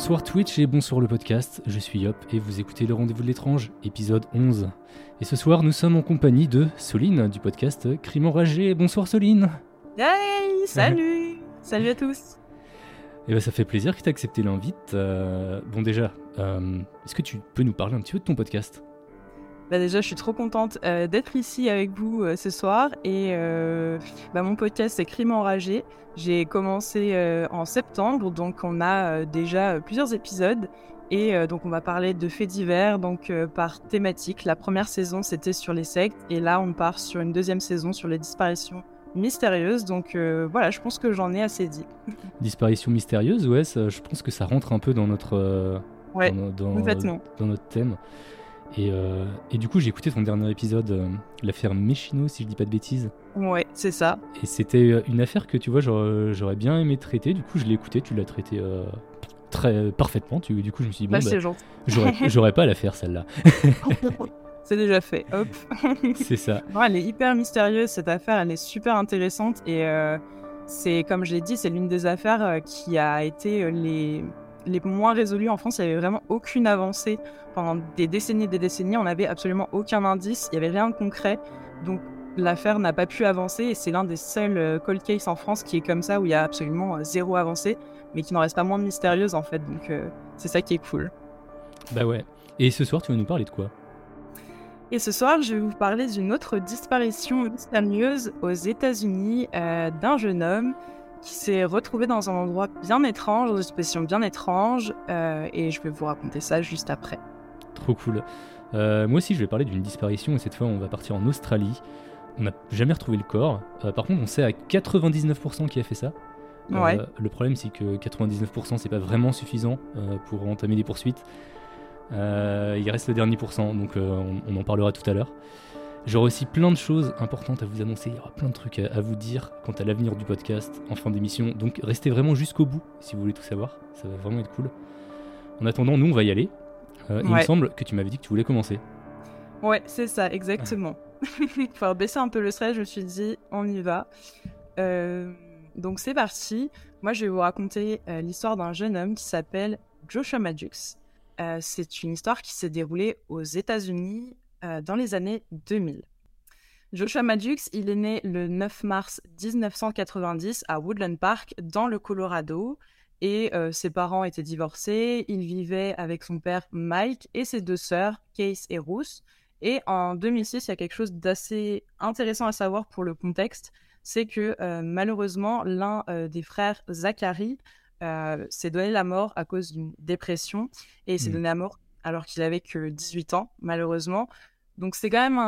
Bonsoir Twitch et bonsoir le podcast, je suis Yop et vous écoutez le Rendez-vous de l'étrange, épisode 11. Et ce soir nous sommes en compagnie de Soline du podcast Crime enragé. Bonsoir Soline Hey, salut Salut à tous Et ben ça fait plaisir que tu accepté l'invite. Euh, bon déjà, euh, est-ce que tu peux nous parler un petit peu de ton podcast? Bah déjà, je suis trop contente euh, d'être ici avec vous euh, ce soir. Et euh, bah, mon podcast, c'est Crime enragé. J'ai commencé en septembre, donc on a déjà plusieurs épisodes. Et donc on va parler de faits divers, donc par thématique. La première saison, c'était sur les sectes. Et là, on part sur une deuxième saison sur les disparitions mystérieuses. Donc voilà, je pense que j'en ai assez dit. Disparition mystérieuse, ouais, je pense que ça rentre un peu dans notre, ouais, dans, dans notre thème. Et, euh, et, du coup, j'ai écouté ton dernier épisode, euh, l'affaire Méchino, si je dis pas de bêtises. Ouais, c'est ça. Et c'était euh, une affaire que tu vois, j'aurais bien aimé traiter. Du coup, je l'ai écouté, tu l'as traité très parfaitement. Tu, du coup, je me suis dit, bon, bah, bah j'aurais pas à la faire celle-là. c'est déjà fait, hop. c'est ça. elle est hyper mystérieuse cette affaire, elle est super intéressante et c'est, comme je l'ai dit, c'est l'une des affaires qui a été les les moins résolus en France, il n'y avait vraiment aucune avancée. Pendant des décennies et des décennies, on n'avait absolument aucun indice, il n'y avait rien de concret. Donc l'affaire n'a pas pu avancer et c'est l'un des seuls euh, cold cases en France qui est comme ça, où il y a absolument euh, zéro avancée, mais qui n'en reste pas moins mystérieuse en fait. Donc euh, c'est ça qui est cool. Bah ouais. Et ce soir, tu vas nous parler de quoi? Et ce soir, je vais vous parler d'une autre disparition mystérieuse aux États-Unis d'un jeune homme qui s'est retrouvé dans un endroit bien étrange, dans une situation bien étrange, euh, et je vais vous raconter ça juste après. Trop cool. Euh, moi aussi, je vais parler d'une disparition, et cette fois, on va partir en Australie. On n'a jamais retrouvé le corps. Euh, par contre, on sait à 99% qui a fait ça. Ouais. le problème, c'est que 99%, c'est pas vraiment suffisant pour entamer des poursuites. il reste le dernier pourcent, donc on en parlera tout à l'heure. J'aurai aussi plein de choses importantes à vous annoncer, il y aura plein de trucs à, vous dire quant à l'avenir du podcast en fin d'émission. Donc restez vraiment jusqu'au bout si vous voulez tout savoir, ça va vraiment être cool. En attendant, nous on va y aller. Euh, Il me semble que tu m'avais dit que tu voulais commencer. Ouais, c'est ça, exactement. Pour baisser un peu le stress, je me suis dit, on y va. Euh, donc c'est parti. Moi, je vais vous raconter euh, l'histoire d'un jeune homme qui s'appelle Joshua Madux. Euh, c'est une histoire qui s'est déroulée aux États-Unis euh, dans les années 2000. Joshua Madux, il est né le 9 mars 1990 à Woodland Park, dans le Colorado, et euh, ses parents étaient divorcés. Il vivait avec son père Mike et ses deux sœurs, Case et Ruth. Et en 2006, il y a quelque chose d'assez intéressant à savoir pour le contexte, c'est que euh, malheureusement, l'un des frères, Zachary, s'est donné la mort à cause d'une dépression, et s'est mmh. donné la mort alors qu'il avait que 18 ans, malheureusement. Donc c'est quand même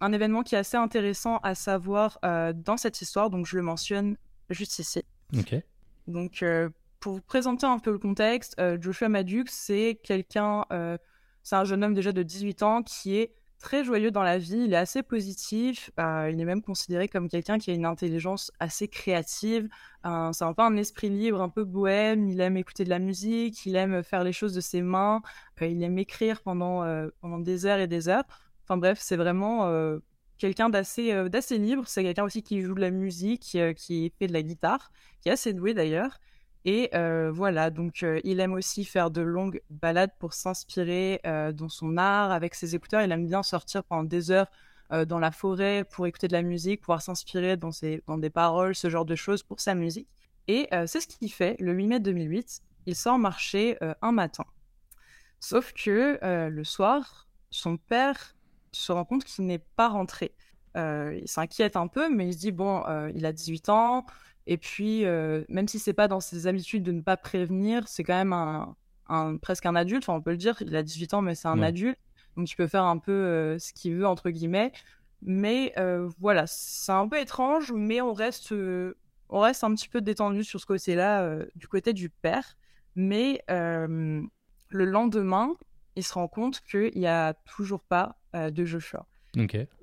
un, événement qui est assez intéressant à savoir euh, dans cette histoire, donc je le mentionne juste ici. Ok. Donc euh, pour vous présenter un peu le contexte, euh, Joshua Madux, c'est quelqu'un, c'est un jeune homme déjà de 18 ans qui est très joyeux dans la vie, il est assez positif, euh, il est même considéré comme quelqu'un qui a une intelligence assez créative, euh, c'est un peu un esprit libre, un peu bohème, il aime écouter de la musique, il aime faire les choses de ses mains, euh, il aime écrire pendant, pendant des heures et des heures. Enfin bref, c'est vraiment quelqu'un d'assez d'assez libre, c'est quelqu'un aussi qui joue de la musique, qui fait de la guitare, qui est assez doué d'ailleurs. Et euh, voilà, donc euh, il aime aussi faire de longues balades pour s'inspirer euh, dans son art avec ses écouteurs. Il aime bien sortir pendant des heures dans la forêt pour écouter de la musique, pouvoir s'inspirer dans, dans des paroles, ce genre de choses pour sa musique. Et c'est ce qu'il fait le 8 mai 2008. Il sort marcher un matin. Sauf que le soir, son père se rend compte qu'il n'est pas rentré. il s'inquiète un peu, mais il se dit bon, il a 18 ans, et puis, euh, même si c'est pas dans ses habitudes de ne pas prévenir, c'est quand même un, presque un adulte. Enfin, on peut le dire, il a 18 ans, mais c'est un adulte. Donc, il peut faire un peu euh, ce qu'il veut, entre guillemets. Mais euh, voilà, c'est un peu étrange, mais on reste, on reste un petit peu détendu sur ce côté-là, du côté du père. Mais le lendemain, il se rend compte qu'il n'y a toujours pas de Joshua.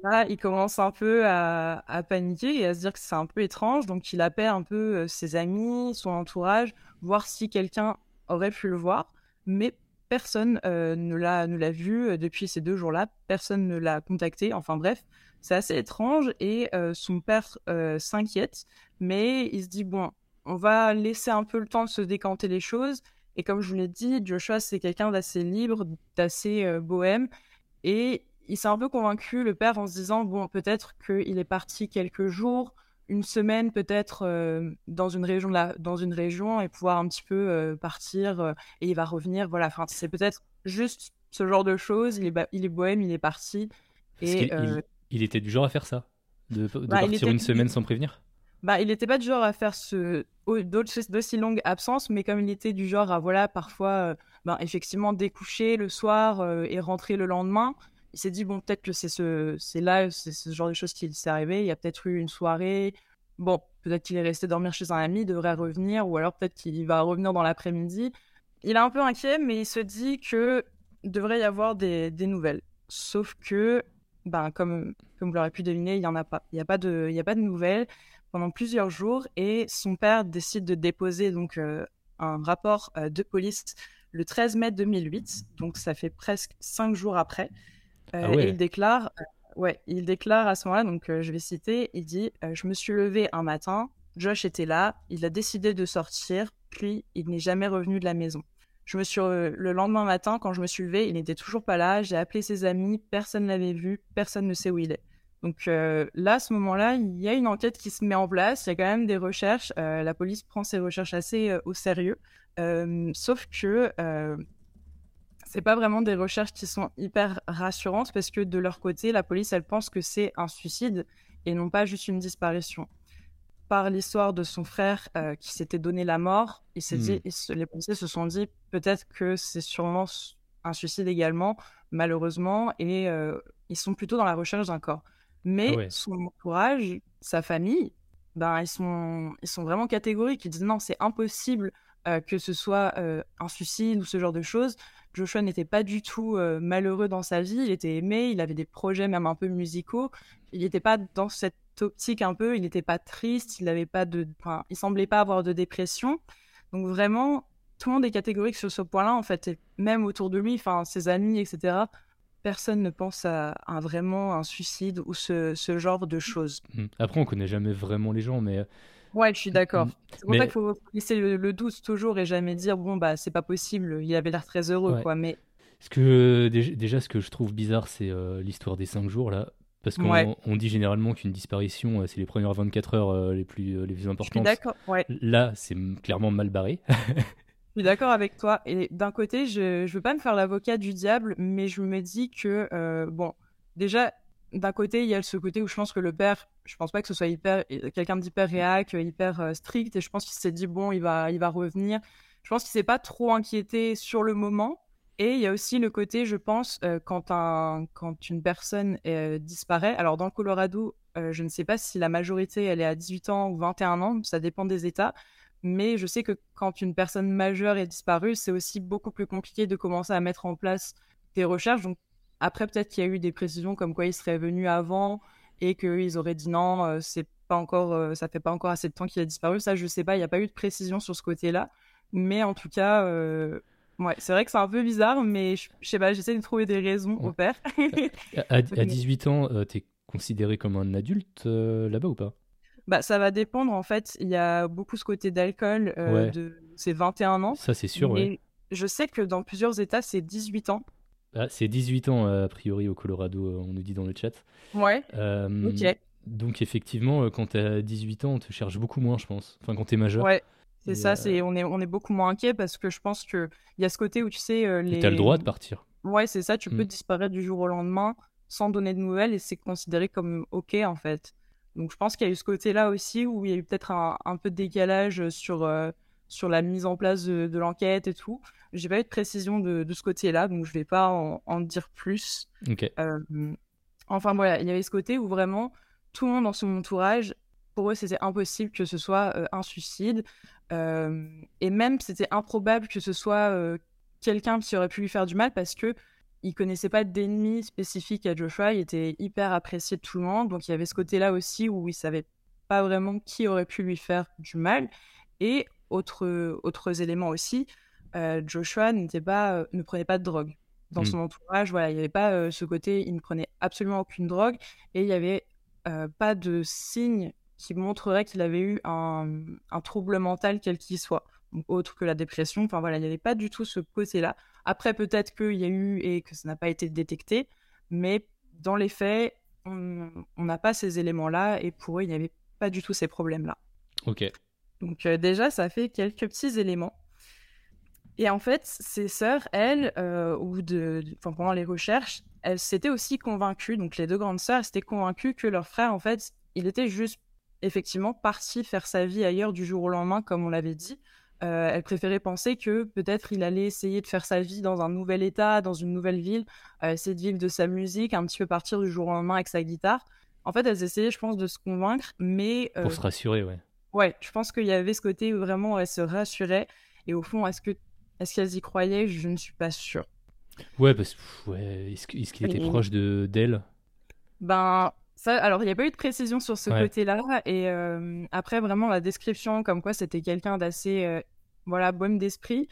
Là, il commence un peu à, paniquer et à se dire que c'est un peu étrange. Donc, il appelle un peu euh, ses amis, son entourage, voir si quelqu'un aurait pu le voir. Mais personne euh, ne l'a vu euh, depuis ces deux jours-là. Personne ne l'a contacté. Enfin bref, c'est assez étrange et son père s'inquiète. Mais il se dit bon, on va laisser un peu le temps de se décanter les choses. Et comme je vous l'ai dit, Joshua, c'est quelqu'un d'assez libre, d'assez bohème. Et il s'est un peu convaincu, le père, en se disant, bon, peut-être qu'il est parti quelques jours, une semaine peut-être euh, dans une région dans une région et pouvoir un petit peu euh, partir euh, et il va revenir voilà. Enfin c'est peut-être juste ce genre de choses. Il est il est bohème il est parti et il, était du genre à faire ça de, bah, partir une semaine sans prévenir? Bah il n'était pas du genre à faire ce d'aussi longues absences mais comme il était du genre à voilà parfois ben, effectivement découcher le soir et rentrer le lendemain il s'est dit bon peut-être que c'est ce c'est là c'est ce genre de choses qui s'est arrivé. Il y a peut-être eu une soirée. Bon peut-être qu'il est resté dormir chez un ami il devrait revenir ou alors peut-être qu'il va revenir dans l'après-midi. Il est un peu inquiet mais il se dit que devrait y avoir des, des nouvelles. Sauf que ben comme comme vous l'aurez pu deviner il y en a pas. Il n'y a pas de il y a pas de nouvelles pendant plusieurs jours et son père décide de déposer donc euh, un rapport euh, de police le 13 mai 2008 donc ça fait presque cinq jours après euh, ah et il déclare, euh, ouais, il déclare à ce moment-là, donc euh, je vais citer, il dit Je me suis levé un matin, Josh était là, il a décidé de sortir, puis il n'est jamais revenu de la maison. Je me suis le lendemain matin, quand je me suis levé, il n'était toujours pas là. J'ai appelé ses amis, personne ne l'avait vu, personne ne sait où il est. Donc là, à ce moment-là, il y a une enquête qui se met en place. Il y a quand même des recherches. la police prend ses recherches assez au sérieux. sauf que c'est pas vraiment des recherches qui sont hyper rassurantes parce que de leur côté, la police, elle pense que c'est un suicide et non pas juste une disparition. Par l'histoire de son frère euh, qui s'était donné la mort, il s'est dit, hmm. les policiers se sont dit peut-être que c'est sûrement un suicide également, malheureusement, et euh, ils sont plutôt dans la recherche d'un corps. Mais ah son entourage, sa famille, ben ils sont, ils sont vraiment catégoriques. Ils disent non, c'est impossible euh, que ce soit un suicide ou ce genre de choses. Joshua n'était pas du tout euh, malheureux dans sa vie, il était aimé, il avait des projets même un peu musicaux. Il n'était pas dans cette optique un peu, il n'était pas triste, il n'avait pas de, enfin, il semblait pas avoir de dépression. Donc vraiment, tout le monde est catégorique sur ce point-là en fait, et même autour de lui, enfin ses amis, etc. Personne ne pense à, vraiment un suicide ou ce, ce genre de choses. Mmh. Après, on connaît jamais vraiment les gens, mais Ouais, je suis d'accord. C'est pour ça qu'il faut laisser le, doute toujours et jamais dire bon bah c'est pas possible. Il avait l'air très heureux quoi. Mais ce que déjà ce que je trouve bizarre c'est euh, l'histoire des 5 jours là. Parce qu'on on dit généralement qu'une disparition, euh, c'est les premières 24 heures euh, les, plus, les plus importantes. Je suis d'accord, ouais. Là, c'est clairement mal barré. je suis d'accord avec toi. Et d'un côté, je ne veux pas me faire l'avocat du diable, mais je me dis que, bon, déjà, d'un côté, il y a ce côté où je pense que le père, je pense pas que ce soit hyper quelqu'un d'hyper réac, hyper euh, strict, et je pense qu'il s'est dit bon, il va, il va revenir. Je pense qu'il s'est pas trop inquiété sur le moment. Et il y a aussi le côté, je pense, euh, quand un, quand une personne euh, disparaît. Alors dans le Colorado, je ne sais pas si la majorité elle est à 18 ans ou 21 ans, ça dépend des États. Mais je sais que quand une personne majeure est disparue, c'est aussi beaucoup plus compliqué de commencer à mettre en place des recherches. Donc après, peut-être qu'il y a eu des précisions comme quoi il serait venu avant et qu'ils auraient dit non, euh, c'est pas encore, euh, ça fait pas encore assez de temps qu'il a disparu. Ça, je sais pas, il n'y a pas eu de précision sur ce côté-là. Mais en tout cas, euh, ouais, c'est vrai que c'est un peu bizarre, mais je, sais pas, j'essaie de trouver des raisons au père. à, 18 ans, tu es considéré comme un adulte là-bas ou pas? Bah, ça va dépendre en fait. Il y a beaucoup ce côté d'alcool Ouais. de c'est 21 ans. Ça, c'est sûr, ouais. mais je sais que dans plusieurs États, c'est 18 ans. Ah, c'est 18 ans, euh, a priori, au Colorado, euh, on nous dit dans le chat. Ouais. Euh, Ok. Donc, effectivement, quand t'as 18 ans, on te cherche beaucoup moins, je pense. Enfin, quand t'es majeur. Ouais. C'est ça. euh, C'est on est on est beaucoup moins inquiet parce que je pense que il y a ce côté où tu sais les. t'as le droit de partir. Ouais, c'est ça. Tu peux Mm. disparaître du jour au lendemain sans donner de nouvelles et c'est considéré comme ok en fait. Donc je pense qu'il y a eu ce côté-là aussi où il y a eu peut-être un, un peu de décalage sur euh, sur la mise en place de, de l'enquête et tout. J'ai pas eu de précision de, de ce côté-là, donc je vais pas en, en dire plus. Euh, enfin voilà, il y avait ce côté où vraiment tout le monde dans son entourage, pour eux, c'était impossible que ce soit euh, un suicide. Euh, et même, c'était improbable que ce soit quelqu'un qui aurait pu lui faire du mal parce que il connaissait pas d'ennemi spécifique à Joshua. Il était hyper apprécié de tout le monde. Donc il y avait ce côté-là aussi où il savait pas vraiment qui aurait pu lui faire du mal. Et autre, autres éléments aussi, Joshua n'était pas, euh, ne prenait pas de drogue dans Mm. son entourage. Voilà, il n'y avait pas euh, ce côté, il ne prenait absolument aucune drogue et il n'y avait euh, pas de signe qui montrerait qu'il avait eu un, un trouble mental quel qu'il soit, donc autre que la dépression. Enfin voilà, il n'y avait pas du tout ce côté-là. Après, peut-être qu'il y a eu et que ça n'a pas été détecté, mais dans les faits, on on n'a pas ces éléments-là et pour eux, il n'y avait pas du tout ces problèmes-là. Ok. Donc euh, déjà, ça fait quelques petits éléments. Et en fait, ces sœurs, elles, euh, ou de, enfin, pendant les recherches, elles s'étaient aussi convaincues, donc les deux grandes sœurs, elles s'étaient convaincues que leur frère, en fait, il était juste effectivement parti faire sa vie ailleurs du jour au lendemain, comme on l'avait dit. Euh, elles préféraient penser que peut-être il allait essayer de faire sa vie dans un nouvel état, dans une nouvelle ville, euh, essayer de vivre de sa musique, un petit peu partir du jour au lendemain avec sa guitare. En fait, elles essayaient, je pense, de se convaincre, mais euh, Pour se rassurer, ouais. Ouais, je pense qu'il y avait ce côté où vraiment elles se rassuraient. Et au fond, est-ce que est-ce qu'elles y croyaient? Je ne suis pas sûre. Ouais, parce que, pff, ouais, est-ce qu'il était proche de d'elle? Ben, ça, alors il n'y a pas eu de précision sur ce Ouais. côté-là. Et euh, après, vraiment, la description, comme quoi c'était quelqu'un d'assez, euh, voilà, bohème d'esprit.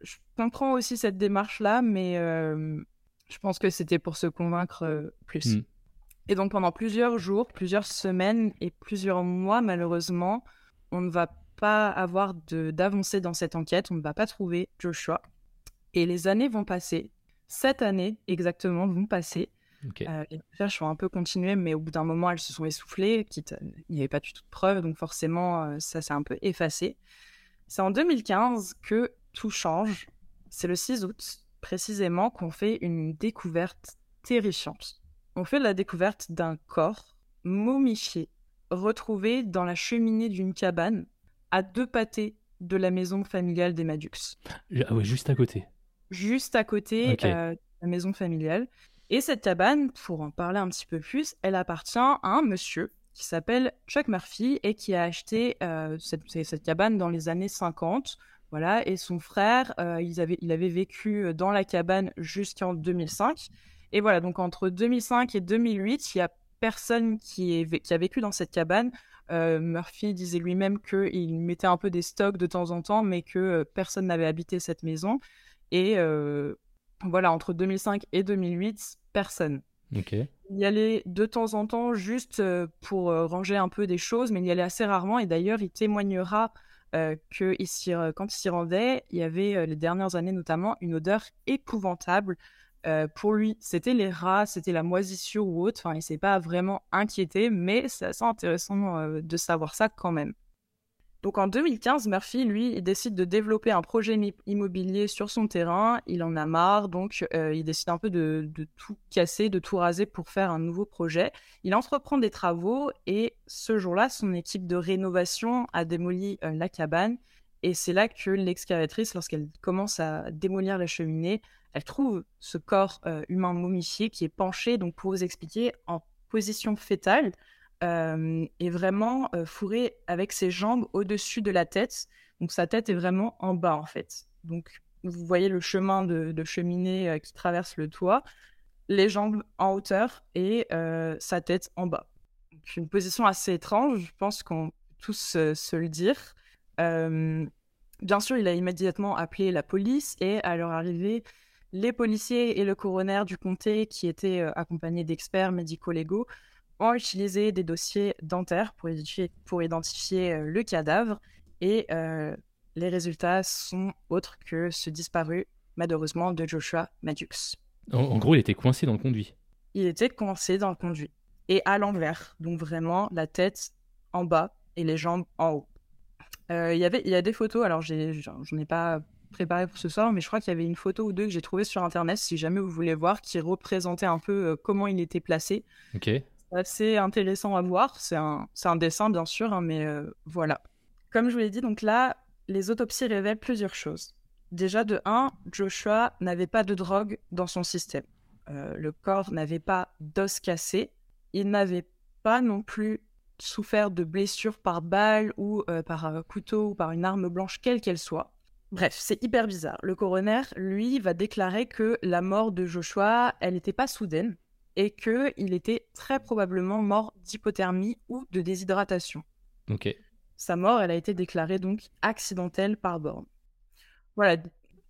Je comprends aussi cette démarche-là, mais euh, je pense que c'était pour se convaincre euh, plus. Mm. Et donc pendant plusieurs jours, plusieurs semaines et plusieurs mois, malheureusement, on ne va pas avoir d'avancée dans cette enquête, on ne va pas trouver Joshua. Et les années vont passer. Sept années exactement vont passer. Euh, les recherches ont un peu continué, mais au bout d'un moment, elles se sont essoufflées. Quitte, il n'y avait pas du tout de preuves, donc forcément, euh, ça s'est un peu effacé. C'est en 2015 que tout change. C'est le 6 août, précisément, qu'on fait une découverte terrifiante. On fait la découverte d'un corps momifié, retrouvé dans la cheminée d'une cabane, à deux pâtés de la maison familiale des Madux Ah ouais, juste à côté. juste à côté euh, de la maison familiale. Et cette cabane, pour en parler un petit peu plus, elle appartient à un monsieur qui s'appelle Chuck Murphy et qui a acheté euh, cette, cabane dans les années 50. Voilà, et son frère, euh, ils avaient, il avait vécu dans la cabane jusqu'en 2005. Et voilà, donc entre 2005 et 2008, il y a personne qui, est, vé- qui a vécu dans cette cabane. Euh, Murphy disait lui-même qu'il mettait un peu des stocks de temps en temps, mais que euh, personne n'avait habité cette maison. Et euh, voilà, entre 2005 et 2008, personne. Il y allait de temps en temps juste pour ranger un peu des choses, mais il y allait assez rarement. Et d'ailleurs, il témoignera euh, que il quand il s'y rendait, il y avait les dernières années notamment une odeur épouvantable. Euh, pour lui, c'était les rats, c'était la moisissure ou autre. Enfin, il s'est pas vraiment inquiété, mais c'est assez intéressant euh, de savoir ça quand même. Donc en 2015, Murphy, lui, il décide de développer un projet immobilier sur son terrain. Il en a marre, donc euh, il décide un peu de, de tout casser, de tout raser pour faire un nouveau projet. Il entreprend des travaux et ce jour-là, son équipe de rénovation a démoli la cabane. Et c'est là que l'excavatrice, lorsqu'elle commence à démolir la cheminée, elle trouve ce corps euh, humain momifié qui est penché, donc pour vous expliquer, en position fétale euh, est vraiment euh, fourré avec ses jambes au-dessus de la tête. Donc sa tête est vraiment en bas en fait. Donc vous voyez le chemin de, cheminée qui traverse le toit, les jambes en hauteur et sa tête en bas. Donc une position assez étrange, je pense qu'on peut tous se le dire. Bien sûr, il a immédiatement appelé la police et à leur arrivée, les policiers et le coroner du comté, qui étaient euh, accompagnés d'experts médico-légaux, ont utilisé des dossiers dentaires pour identifier, pour identifier euh, le cadavre et euh, les résultats sont autres que ce disparu, malheureusement, de Joshua Madux. En, en gros, il était coincé dans le conduit. Il était coincé dans le conduit et à l'envers, donc vraiment la tête en bas et les jambes en haut. Euh, Il y avait, il y a des photos, alors j'en j'en ai pas préparé pour ce soir, mais je crois qu'il y avait une photo ou deux que j'ai trouvée sur internet, si jamais vous voulez voir, qui représentait un peu euh, comment il était placé. Ok. C'est assez intéressant à voir. C'est un, c'est un dessin, bien sûr, hein, mais euh, voilà. Comme je vous l'ai dit, donc là, les autopsies révèlent plusieurs choses. Déjà, de 1, Joshua n'avait pas de drogue dans son système. Euh, le corps n'avait pas d'os cassé. Il n'avait pas non plus souffert de blessures par balle ou euh, par couteau ou par une arme blanche, quelle qu'elle soit. Bref, c'est hyper bizarre. Le coroner, lui, va déclarer que la mort de Joshua, elle n'était pas soudaine et qu'il était très probablement mort d'hypothermie ou de déshydratation. Ok. Sa mort, elle a été déclarée donc accidentelle par borne. Voilà.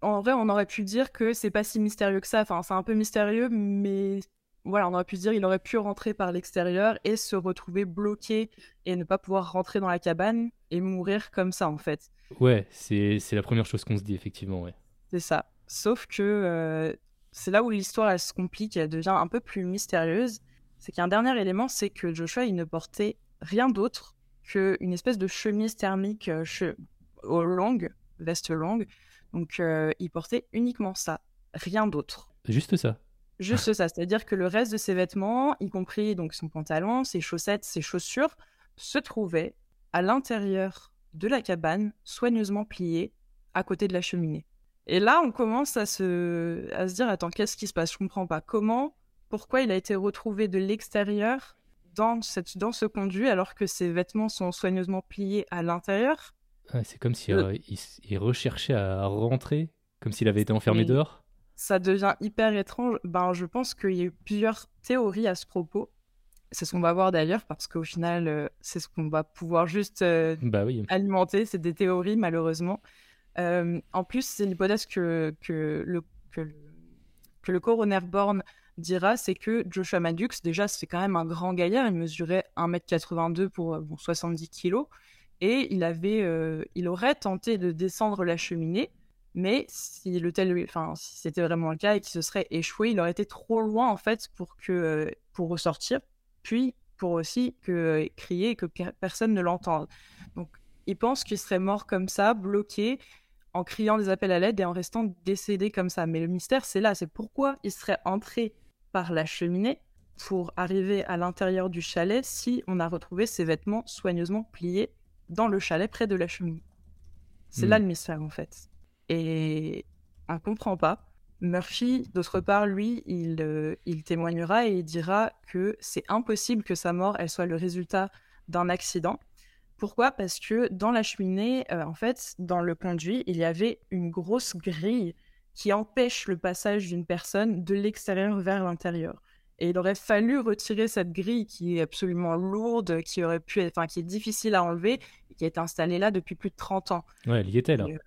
En vrai, on aurait pu dire que c'est pas si mystérieux que ça. Enfin, c'est un peu mystérieux, mais voilà, on aurait pu se dire il aurait pu rentrer par l'extérieur et se retrouver bloqué et ne pas pouvoir rentrer dans la cabane et mourir comme ça, en fait. Ouais, c'est c'est la première chose qu'on se dit, effectivement, ouais. C'est ça. Sauf que euh, c'est là où l'histoire elle se complique, elle devient un peu plus mystérieuse. C'est qu'il y a un dernier élément, c'est que Joshua il ne portait rien d'autre qu'une espèce de chemise thermique euh, che- longue, veste longue. Donc euh, il portait uniquement ça, rien d'autre. Juste ça. Juste ça, c'est-à-dire que le reste de ses vêtements, y compris donc son pantalon, ses chaussettes, ses chaussures, se trouvaient à l'intérieur de la cabane, soigneusement pliés, à côté de la cheminée. Et là, on commence à se, à se dire, attends, qu'est-ce qui se passe? Je comprends pas. Comment, pourquoi il a été retrouvé de l'extérieur dans, cette, dans ce conduit alors que ses vêtements sont soigneusement pliés à l'intérieur? C'est comme si Le- euh, il, s- il recherchait à rentrer, comme s'il avait été enfermé dehors? Ça devient hyper étrange. Ben, je pense qu'il y a eu plusieurs théories à ce propos. C'est ce qu'on va voir d'ailleurs, parce qu'au final, euh, c'est ce qu'on va pouvoir juste euh, Bah oui. alimenter. C'est des théories, malheureusement. Euh, en plus, c'est l'hypothèse que, que, le, que, le, que le coroner Born dira, c'est que Joshua Madux, déjà, c'est quand même un grand gaillard. Il mesurait 1m82 pour euh, bon, 70 kg. Et il, avait, il aurait tenté de descendre la cheminée, mais si le tel, enfin, si c'était vraiment le cas et qu'il se serait échoué, il aurait été trop loin en fait pour que euh, pour ressortir, puis pour aussi que euh, crier et que per- personne ne l'entende. Donc, il pense qu'il serait mort comme ça, bloqué, en criant des appels à l'aide et en restant décédé comme ça. Mais le mystère, c'est là, c'est pourquoi il serait entré par la cheminée pour arriver à l'intérieur du chalet si on a retrouvé ses vêtements soigneusement pliés dans le chalet près de la cheminée. C'est Hmm. là le mystère en fait. Et on comprend pas. Murphy, d'autre part, lui, il, euh, il témoignera et il dira que c'est impossible que sa mort elle soit le résultat d'un accident. Pourquoi? Parce que dans la cheminée, euh, en fait, dans le conduit, il y avait une grosse grille qui empêche le passage d'une personne de l'extérieur vers l'intérieur. Et il aurait fallu retirer cette grille qui est absolument lourde, qui aurait pu être, enfin, qui est difficile à enlever, et qui été installée là depuis plus de 30 ans. Ouais, elle y était là. Et,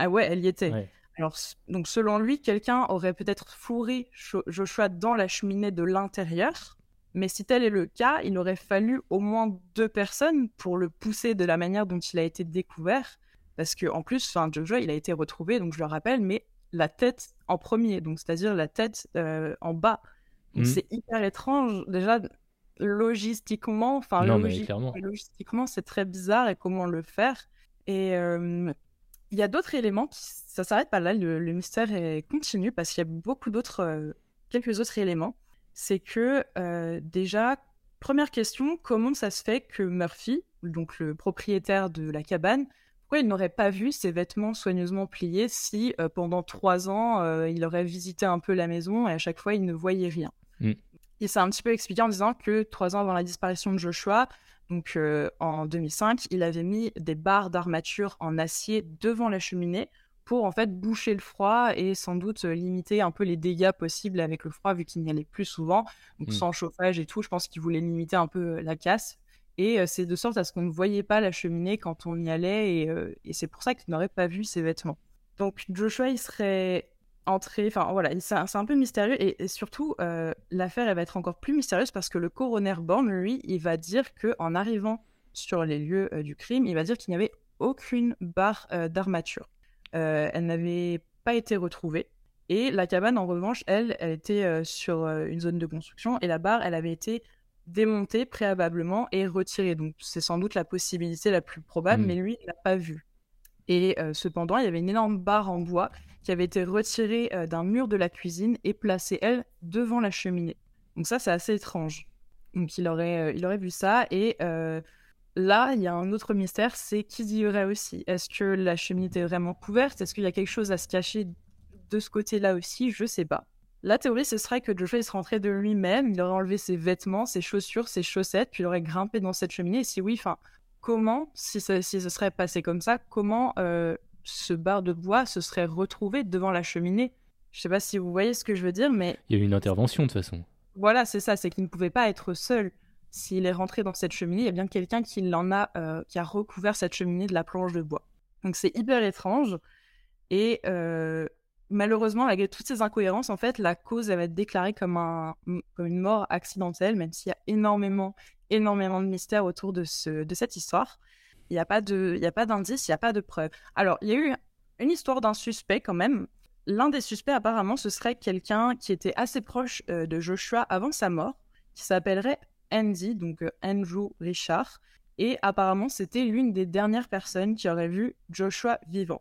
Ah ouais, elle y était. Ouais. Alors, donc selon lui, quelqu'un aurait peut-être fourré Joshua dans la cheminée de l'intérieur. Mais si tel est le cas, il aurait fallu au moins deux personnes pour le pousser de la manière dont il a été découvert. Parce que en plus, enfin, Joshua, il a été retrouvé, donc je le rappelle, mais la tête en premier, donc c'est-à-dire la tête euh, en bas. Mhm. c'est hyper étrange. Déjà, logistiquement, enfin, logistiquement, c'est très bizarre et comment le faire. Et euh, il y a d'autres éléments qui, ça s'arrête pas là, le, le mystère est continu parce qu'il y a beaucoup d'autres, euh, quelques autres éléments. C'est que euh, déjà, première question, comment ça se fait que Murphy, donc le propriétaire de la cabane, pourquoi il n'aurait pas vu ses vêtements soigneusement pliés si euh, pendant trois ans il aurait visité un peu la maison et à chaque fois il ne voyait rien? Mm. Il s'est un petit peu expliqué en disant que trois ans avant la disparition de Joshua, donc euh, en 2005, il avait mis des barres d'armature en acier devant la cheminée pour en fait boucher le froid et sans doute euh, limiter un peu les dégâts possibles avec le froid vu qu'il n'y allait plus souvent. Donc Mm. sans chauffage et tout, je pense qu'il voulait limiter un peu euh, la casse. Et euh, c'est de sorte à ce qu'on ne voyait pas la cheminée quand on y allait et, euh, et c'est pour ça qu'il n'aurait pas vu ses vêtements. Donc Joshua, il serait entrer. Enfin voilà, c'est un, peu mystérieux et, surtout l'affaire elle va être encore plus mystérieuse parce que le coroner Born, lui, il va dire que en arrivant sur les lieux du crime, il va dire qu'il n'y avait aucune barre d'armature. elle n'avait pas été retrouvée. Et la cabane, en revanche, elle, elle était sur une zone de construction et la barre, elle avait été démontée préalablement et retirée. Donc c'est sans doute la possibilité la plus probable, mmh. mais lui, il l'a pas vu. Et cependant, il y avait une énorme barre en bois qui avait été retirée d'un mur de la cuisine et placée, elle, devant la cheminée. Donc ça, c'est assez étrange. Donc il aurait, aurait vu ça. Et là, il y a un autre mystère, c'est qui y aurait aussi. Est-ce que la cheminée était vraiment couverte? Est-ce qu'il y a quelque chose à se cacher de ce côté-là aussi? Je sais pas. La théorie, ce serait que Joshua il se rentrait de lui-même, il aurait enlevé ses vêtements, ses chaussures, ses chaussettes, puis il aurait grimpé dans cette cheminée. Et si oui, enfin, comment, si, ça, si ce serait passé comme ça, comment euh, ce bar de bois se serait retrouvé devant la cheminée? Je sais pas si vous voyez ce que je veux dire, mais... Il y a eu une intervention de toute façon. Voilà, c'est ça, c'est qu'il ne pouvait pas être seul. S'il est rentré dans cette cheminée, il y a bien quelqu'un qui l'en a, euh, qui a recouvert cette cheminée de la planche de bois. Donc c'est hyper étrange. Et euh, malheureusement, malgré toutes ces incohérences, en fait, la cause elle va être déclarée comme, un, comme une mort accidentelle, même s'il y a énormément, énormément de mystères autour de, ce, de cette histoire. Il n'y a pas d'indice, il n'y a pas de preuves. Alors, il y a eu une histoire d'un suspect quand même. L'un des suspects, apparemment, ce serait quelqu'un qui était assez proche euh, de Joshua avant sa mort, qui s'appellerait Andy, donc euh, Andrew Richard. Et apparemment, c'était l'une des dernières personnes qui aurait vu Joshua vivant.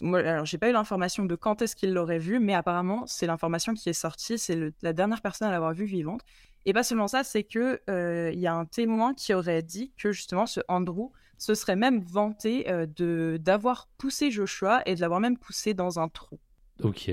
Moi, alors, j'ai pas eu l'information de quand est-ce qu'il l'aurait vu, mais apparemment, c'est l'information qui est sortie. C'est la dernière personne à l'avoir vu vivante. Et pas seulement ça, c'est que euh, il y a un témoin qui aurait dit que justement ce Andrew se serait même vanté euh, de d'avoir poussé Joshua et de l'avoir même poussé dans un trou. Ok.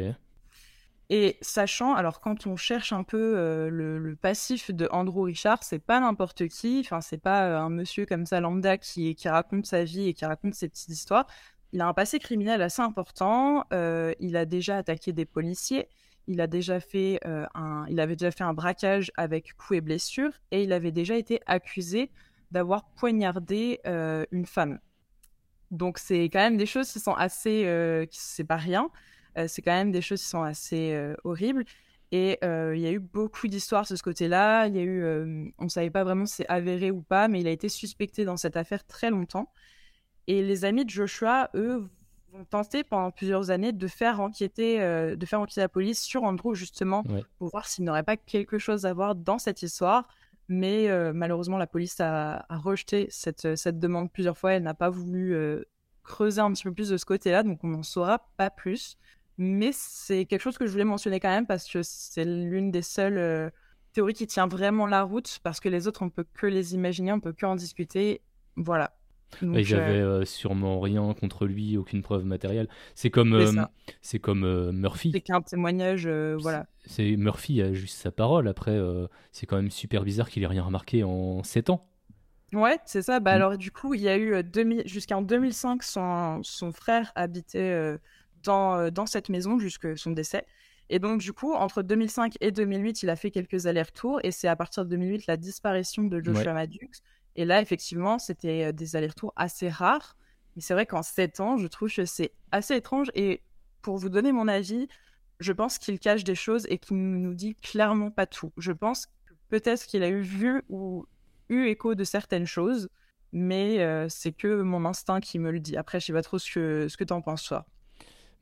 Et sachant, alors quand on cherche un peu euh, le, passif de Andrew Richard, c'est pas n'importe qui, enfin c'est pas un monsieur comme ça lambda qui, qui raconte sa vie et qui raconte ses petites histoires. Il a un passé criminel assez important. il a déjà attaqué des policiers euh, il avait déjà fait un braquage avec coups et blessures et il avait déjà été accusé d'avoir poignardé euh, une femme. Donc c'est quand même des choses qui sont assez, euh, c'est pas rien. c'est quand même des choses qui sont assez horribles. Et il y a eu beaucoup d'histoires de ce côté-là. Il y a eu, on savait pas vraiment si c'est avéré ou pas, mais il a été suspecté dans cette affaire très longtemps. Et les amis de Joshua, eux, vont tenter pendant plusieurs années de faire enquêter, euh, de faire enquêter la police sur Andrew justement pour voir s'il n'aurait pas quelque chose à voir dans cette histoire. Mais euh, malheureusement, la police a, rejeté cette, cette, demande plusieurs fois. Elle n'a pas voulu euh, creuser un petit peu plus de ce côté-là, donc on n'en saura pas plus. Mais c'est quelque chose que je voulais mentionner quand même parce que c'est l'une des seules théories qui tient vraiment la route parce que les autres, on peut que les imaginer, on peut que en discuter. Voilà. Donc, J'avais euh, euh, sûrement rien contre lui, aucune preuve matérielle. C'est comme, euh, c'est comme Murphy. C'est qu'un témoignage, voilà. C'est Murphy a juste sa parole. Après, c'est quand même super bizarre qu'il ait rien remarqué en 7 ans. Ouais, c'est ça. Bah mm. alors du coup, il y a eu jusqu'en 2005, son, son frère habitait dans, dans cette maison jusqu'à son décès. Et donc, du coup, entre 2005 et 2008, il a fait quelques allers-retours. Et c'est à partir de 2008 la disparition de Joshua Madux et là, effectivement, c'était euh, des allers-retours assez rares. Mais c'est vrai qu'en 7 ans, je trouve que c'est assez étrange. Et pour vous donner mon avis, je pense qu'il cache des choses et qu'il ne nous dit clairement pas tout. Je pense que peut-être qu'il a eu vu ou eu écho de certaines choses, mais euh, c'est que mon instinct qui me le dit. Après, je sais pas trop ce que, ce que tu en penses, toi.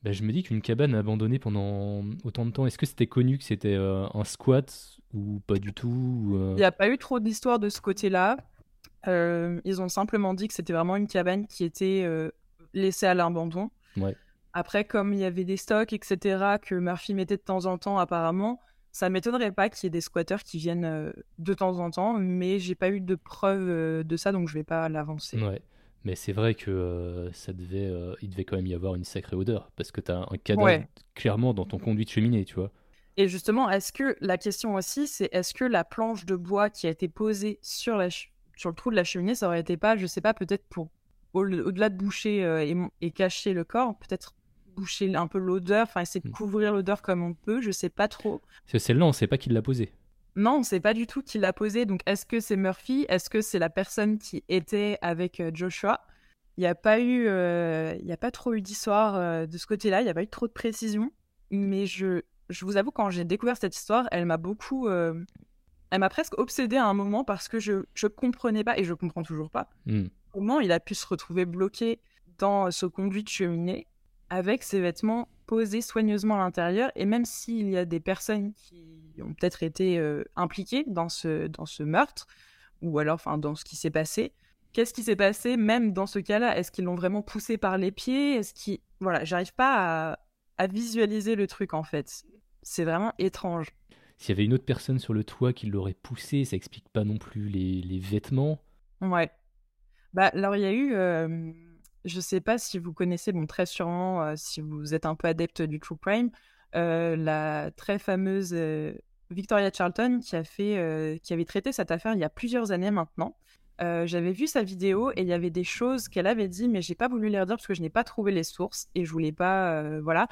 Bah, je me dis qu'une cabane abandonnée pendant autant de temps, est-ce que c'était connu que c'était euh, un squat ou pas du tout Il n'y a pas eu trop d'histoire de ce côté-là. Euh, ils ont simplement dit que c'était vraiment une cabane qui était euh, laissée à l'abandon. Après, comme il y avait des stocks, etc., que Murphy mettait de temps en temps, apparemment, ça m'étonnerait pas qu'il y ait des squatteurs qui viennent euh, de temps en temps, mais j'ai pas eu de preuves de ça, donc je vais pas l'avancer. Ouais. Mais c'est vrai que ça devait, il devait quand même y avoir une sacrée odeur, parce que tu as un cadavre clairement dans ton conduit de cheminée, tu vois. Et justement, est-ce que la question aussi, c'est est-ce que la planche de bois qui a été posée sur la, sur le trou de la cheminée, ça aurait été pas, je sais pas, peut-être pour au-delà de boucher euh, et, cacher le corps, peut-être boucher un peu l'odeur, enfin essayer de hmm. couvrir l'odeur comme on peut, je sais pas trop. C'est celle-là, on sait pas qui l'a posée. Non, on sait pas du tout qui l'a posée. Donc est-ce que c'est Murphy? Est-ce que c'est la personne qui était avec euh, Joshua? Il n'y a pas eu, euh, il y a pas trop eu d'histoire de ce côté-là. Il n'y a pas eu trop de précision. mais je, je vous avoue, quand j'ai découvert cette histoire, elle m'a beaucoup. Elle m'a presque obsédée à un moment parce que je je comprenais pas, et je comprends toujours pas, Hmm. comment il a pu se retrouver bloqué dans ce conduit de cheminée avec ses vêtements posés soigneusement à l'intérieur. Et même s'il y a des personnes qui ont peut-être été euh, impliquées dans ce, dans ce meurtre, ou alors enfin, dans ce qui s'est passé, qu'est-ce qui s'est passé même dans ce cas-là? Est-ce qu'ils l'ont vraiment poussé par les pieds? Est-ce qu'ils... Voilà, j'arrive pas à, à visualiser le truc en fait. C'est vraiment étrange. S'il y avait une autre personne sur le toit qui l'aurait poussé, ça explique pas non plus les, vêtements. Ouais. Bah, alors, il y a eu. euh, je sais pas si vous connaissez, bon, très sûrement, euh, si vous êtes un peu adepte du True Crime, euh, la très fameuse Victoria Charlton qui, a fait, qui avait traité cette affaire il y a plusieurs années maintenant. J'avais vu sa vidéo et il y avait des choses qu'elle avait dit, mais j'ai pas voulu les redire parce que je n'ai pas trouvé les sources et je voulais pas. voilà.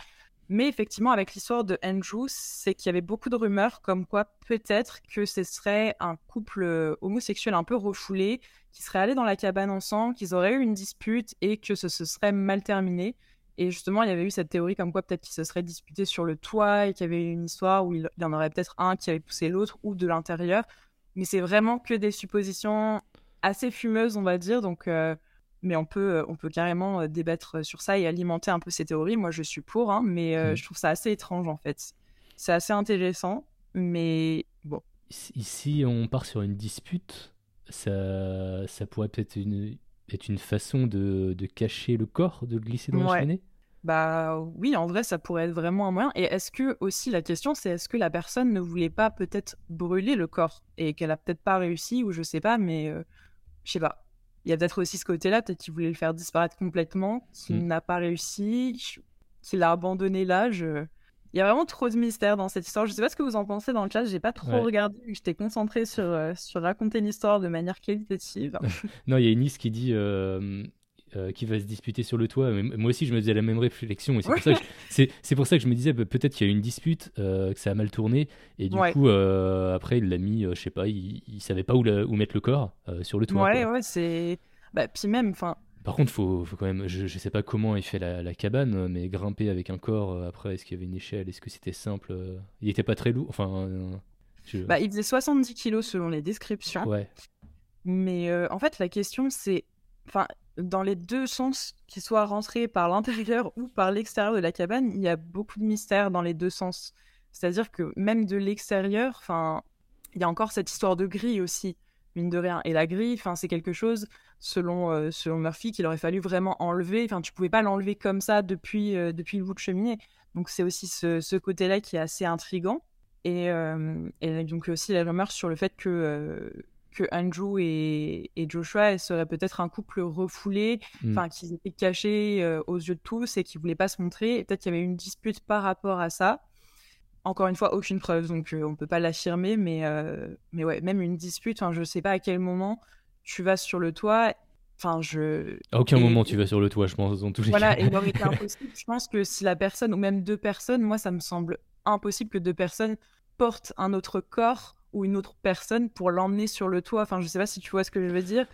Mais effectivement, avec l'histoire de Andrew, c'est qu'il y avait beaucoup de rumeurs comme quoi peut-être que ce serait un couple euh, homosexuel un peu refoulé qui seraient allés dans la cabane ensemble, qu'ils auraient eu une dispute et que ce se serait mal terminé. Et justement, il y avait eu cette théorie comme quoi peut-être qu'ils se seraient disputés sur le toit et qu'il y avait eu une histoire où il y en aurait peut-être un qui avait poussé l'autre ou de l'intérieur. Mais c'est vraiment que des suppositions assez fumeuses, on va dire. Donc, euh, mais on peut, euh, on peut carrément euh, débattre sur ça et alimenter un peu ces théories. Moi, je suis pour, hein, mais euh, Mhm. je trouve ça assez étrange en fait. C'est assez intéressant, mais bon. Ici, on part sur une dispute. Ça, ça pourrait peut-être une, être une façon de, de cacher le corps, de le glisser dans la Ouais. cheminée? Bah oui, en vrai, ça pourrait être vraiment un moyen. Et est-ce que aussi la question, c'est est-ce que la personne ne voulait pas peut-être brûler le corps et qu'elle a peut-être pas réussi ou je sais pas, mais euh, je sais pas. Il y a peut-être aussi ce côté-là, peut-être qu'il voulait le faire disparaître complètement, qu'il Mm. n'a pas réussi, qu'il a abandonné là. je- Il y a vraiment trop de mystères dans cette histoire. Je sais pas ce que vous en pensez dans le chat. J'ai pas trop Ouais. regardé. J'étais concentrée sur euh, sur raconter l'histoire de manière qualitative. Non, il y a Ennis qui dit euh, euh, qu'il va se disputer sur le toit. Mais moi aussi, je me faisais la même réflexion. Et c'est pour, ça que je- c'est- c'est pour ça que je me disais bah, peut-être qu'il y a eu une dispute, euh, que ça a mal tourné. Et du Ouais. coup, euh, après, il l'a mis, je sais pas, il, il savait pas où, la- où mettre le corps sur le toit. ouais, quoi. ouais, c'est. Bah, puis même, enfin, Par contre, faut, faut quand même. Je, je sais pas comment il fait la, la cabane, mais grimper avec un corps. après, est-ce qu'il y avait une échelle? Est-ce que c'était simple? Il était pas très lourd. Enfin. je- bah, il faisait 70 kilos selon les descriptions. Ouais. Mais en fait, la question, c'est, enfin, dans les deux sens, qu'il soit rentré par l'intérieur ou par l'extérieur de la cabane, il y a beaucoup de mystères dans les deux sens. C'est-à-dire que même de l'extérieur, enfin, il y a encore cette histoire de grille aussi, mine de rien. Et la grille, enfin, c'est quelque chose, selon, euh, selon Murphy, qu'il aurait fallu vraiment enlever. Enfin, tu pouvais pas l'enlever comme ça depuis, euh, depuis le bout de cheminée. Donc, c'est aussi ce, côté-là qui est assez intrigant. Et, euh, et donc aussi la rumeur sur le fait que, que Andrew et, et Joshua seraient peut-être un couple refoulé, Mm. enfin qu'ils étaient cachés euh, aux yeux de tous et qu'ils voulaient pas se montrer. Et peut-être qu'il y avait une dispute par rapport à ça. Encore une fois, aucune preuve, donc euh, on peut pas l'affirmer, mais euh, mais ouais, même une dispute. Enfin, je sais pas à quel moment tu vas sur le toit. Enfin, je À aucun Et- moment tu vas sur le toit, je pense, dans tous les voilà, cas. et été impossible. Je pense que si la personne, ou même deux personnes, moi, ça me semble impossible que deux personnes portent un autre corps ou une autre personne pour l'emmener sur le toit. Enfin, je sais pas si tu vois ce que je veux dire,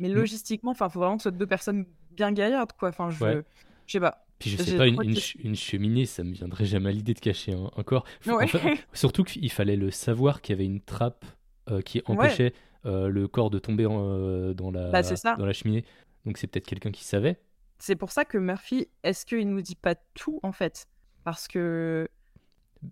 mais logistiquement, enfin, faut vraiment que ce soit deux personnes bien gaillardes, quoi. Enfin, je, Ouais. je sais pas. Puis je sais pas, une, ch- cheminée, ça me viendrait jamais à l'idée de cacher un, un corps. Faut- Ouais. enfin, surtout qu'il fallait le savoir qu'il y avait une trappe euh, qui empêchait euh, le corps de tomber en, euh, dans, la, Bah, dans la cheminée. Donc c'est peut-être quelqu'un qui savait. C'est pour ça que Murphy, est-ce qu'il nous dit pas tout en fait? Parce que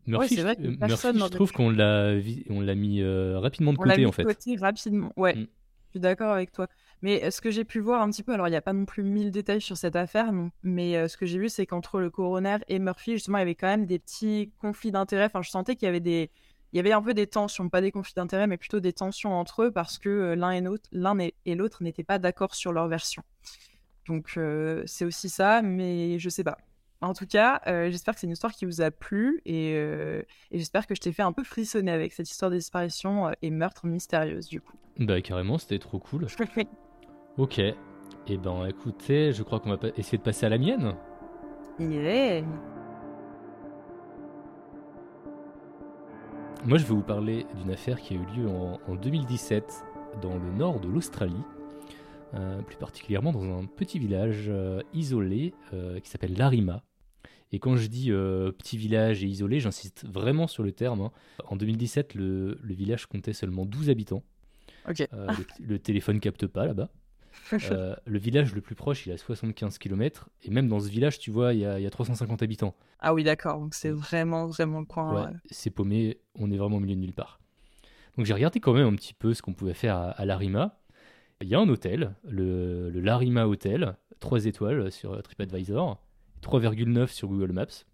Murphy, c'est vrai je- que euh, Murphy, personne je n'aurait trouve qu'on l'a on l'a mis euh, rapidement de on côté mis en de fait. côté rapidement. Ouais, Mm. je suis d'accord avec toi. Mais euh, ce que j'ai pu voir un petit peu, alors il n'y a pas non plus mille détails sur cette affaire, mais ce que j'ai vu, c'est qu'entre le coroner et Murphy, justement, il y avait quand même des petits conflits d'intérêts. Enfin, je sentais qu'il y avait des, il y avait un peu des tensions, pas des conflits d'intérêts, mais plutôt des tensions entre eux parce que l'un et l'autre, l'un et et l'autre n'étaient pas d'accord sur leur version. Donc euh, c'est aussi ça, mais je sais pas. En tout cas, euh, j'espère que c'est une histoire qui vous a plu et, euh, et j'espère que je t'ai fait un peu frissonner avec cette histoire de disparition euh, et meurtre mystérieuse du coup. Bah carrément, c'était trop cool. Ok. Et ben écoutez, je crois qu'on va essayer de passer à la mienne. Yeah. Moi, je vais vous parler d'une affaire qui a eu lieu en, en 2017 dans le nord de l'Australie, plus particulièrement dans un petit village euh, isolé euh, qui s'appelle Larima. Et quand je dis euh, petit village et isolé, j'insiste vraiment sur le terme. hein. En 2017, le, le village comptait seulement 12 habitants. Euh, le, le téléphone capte pas là-bas. Euh, le village le plus proche, il est à 75 km. Et même dans ce village, tu vois, il y a, il y a 350 habitants. ah oui, d'accord. Donc c'est vraiment, vraiment le coin. Ouais, euh, c'est paumé, on est vraiment au milieu de nulle part. Donc j'ai regardé quand même un petit peu ce qu'on pouvait faire à, à Larima. Il y a un hôtel, le, le Larima Hotel, 3 étoiles sur TripAdvisor, 3,9 sur Google Maps.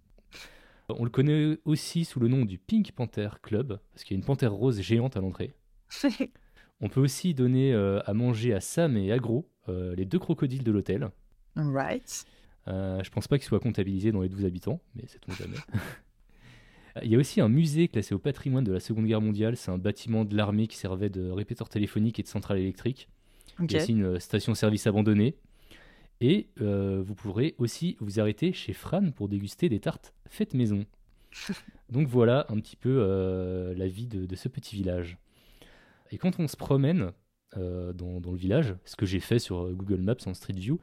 On le connaît aussi sous le nom du Pink Panther Club, parce qu'il y a une panthère rose géante à l'entrée. On peut aussi donner euh, à manger à Sam et Agro, euh, les deux crocodiles de l'hôtel. right. Euh, je pense pas qu'il soit comptabilisé dans les 12 habitants, mais c'est on jamais. Il y a aussi un musée classé au patrimoine de la Seconde Guerre mondiale. C'est un bâtiment de l'armée qui servait de répéteur téléphonique et de centrale électrique. Il y a aussi une station-service abandonnée. Et euh, vous pourrez aussi vous arrêter chez Fran pour déguster des tartes faites maison. Donc voilà un petit peu euh, la vie de, de ce petit village. Et quand on se promène euh, dans, dans le village, ce que j'ai fait sur euh, Google Maps en Street View,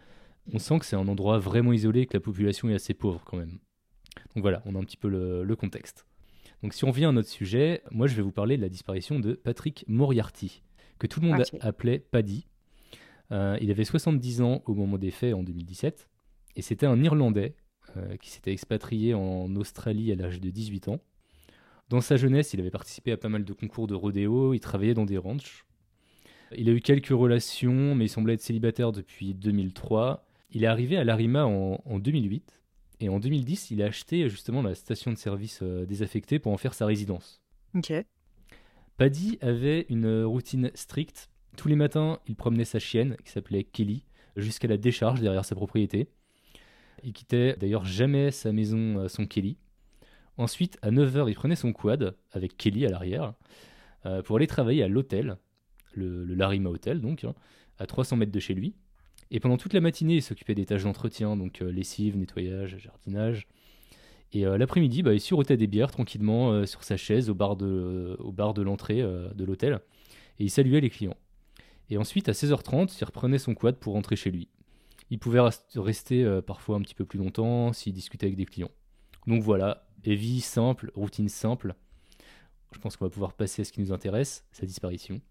on sent que c'est un endroit vraiment isolé et que la population est assez pauvre quand même. Donc voilà, on a un petit peu le, le contexte. Donc si on vient à notre sujet, moi je vais vous parler de la disparition de Patrick Moriarty, que tout le monde appelait Paddy. Euh, il avait 70 ans au moment des faits en 2017, et c'était un Irlandais euh, qui s'était expatrié en Australie à l'âge de 18 ans. Dans sa jeunesse, il avait participé à pas mal de concours de rodéo, il travaillait dans des ranchs. Il a eu quelques relations, mais il semblait être célibataire depuis 2003. Il est arrivé à Larima en, en 2008, et en 2010, il a acheté justement la station de service euh, désaffectée pour en faire sa résidence. Ok. Paddy avait une routine stricte. Tous les matins, il promenait sa chienne, qui s'appelait Kelly, jusqu'à la décharge derrière sa propriété. Il quittait d'ailleurs jamais sa maison euh, sans Kelly. Ensuite, à 9h, il prenait son quad, avec Kelly à l'arrière, euh, pour aller travailler à l'hôtel, le, Larima Hotel, donc, hein, à 300 mètres de chez lui. Et pendant toute la matinée, il s'occupait des tâches d'entretien, donc euh, lessive, nettoyage, jardinage. Et l'après-midi, bah, il sirotait des bières tranquillement sur sa chaise au bar de, l'entrée de l'hôtel. Et il saluait les clients. Et ensuite, à 16h30, il reprenait son quad pour rentrer chez lui. Il pouvait rester euh, parfois un petit peu plus longtemps s'il discutait avec des clients. Donc voilà, et vie simple, routine simple. Je pense qu'on va pouvoir passer à ce qui nous intéresse, sa disparition.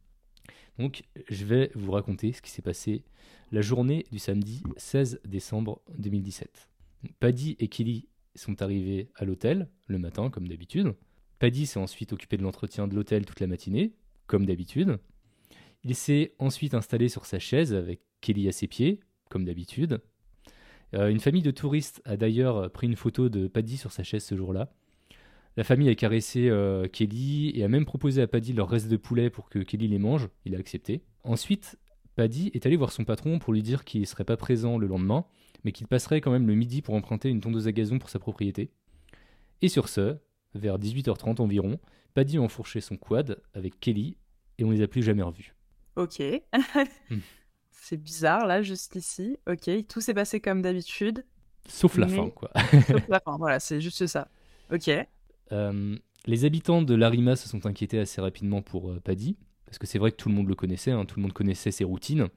Donc, je vais vous raconter ce qui s'est passé la journée du samedi 16 décembre 2017. Donc, Paddy et Kelly sont arrivés à l'hôtel le matin, comme d'habitude. Paddy s'est ensuite occupé de l'entretien de l'hôtel toute la matinée, comme d'habitude. Il s'est ensuite installé sur sa chaise avec Kelly à ses pieds, comme d'habitude. Euh, une famille de touristes a d'ailleurs pris une photo de Paddy sur sa chaise ce jour-là. La famille a caressé euh, Kelly et a même proposé à Paddy leur reste de poulet pour que Kelly les mange. Il a accepté. Ensuite, Paddy est allé voir son patron pour lui dire qu'il ne serait pas présent le lendemain, mais qu'il passerait quand même le midi pour emprunter une tondeuse à gazon pour sa propriété. Et sur ce, vers 18h30 environ, Paddy a enfourché son quad avec Kelly et on les a plus jamais revus. Ok. Hmm. C'est bizarre là, juste ici. Ok, tout s'est passé comme d'habitude. Sauf la Mais- fin, quoi. Sauf la fin, voilà, c'est juste ça. Ok. Euh, les habitants de Larima se sont inquiétés assez rapidement pour euh, Paddy, parce que c'est vrai que tout le monde le connaissait, hein, tout le monde connaissait ses routines.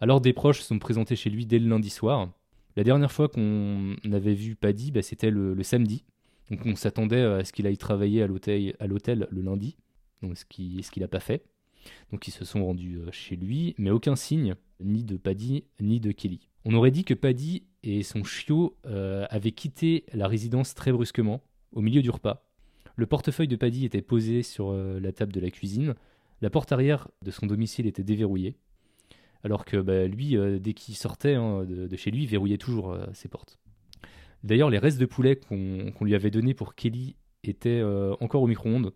Alors des proches se sont présentés chez lui dès le lundi soir. La dernière fois qu'on avait vu Paddy, bah, c'était le, le samedi. Donc on s'attendait à ce qu'il aille travailler à l'hôtel, le lundi, donc ce qu'il ce qu'il n'a pas fait. Donc ils se sont rendus euh, chez lui, mais aucun signe, ni de Paddy, ni de Kelly. On aurait dit que Paddy et son chiot euh, avaient quitté la résidence très brusquement, au milieu du repas. Le portefeuille de Paddy était posé sur euh, la table de la cuisine. La porte arrière de son domicile était déverrouillée. Alors que bah, lui, dès qu'il sortait hein, de, chez lui, il verrouillait toujours ses portes. D'ailleurs, les restes de poulet qu'on lui avait donnés pour Kelly étaient encore au micro-ondes.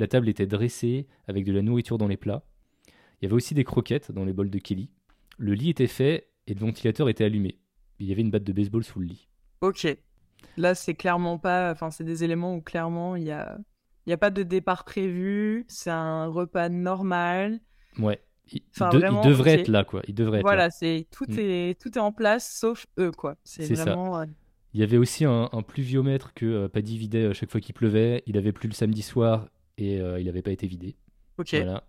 La table était dressée avec de la nourriture dans les plats. Il y avait aussi des croquettes dans les bols de Kelly. Le lit était fait et le ventilateur était allumé. Il y avait une batte de baseball sous le lit. Ok. Là, c'est clairement pas. Enfin, c'est des éléments où clairement il y a. Il n'y a pas de départ prévu, c'est un repas normal. Ouais. Il, Enfin, devrait être là, quoi. Il devrait être là. Voilà, c'est tout Mm. est tout est en place sauf eux quoi. C'est ça. euh, Il y avait aussi un, un pluviomètre que euh, Paddy vidait à chaque fois qu'il pleuvait. Il avait plu le samedi soir et euh, il n'avait pas été vidé. Ok. Voilà.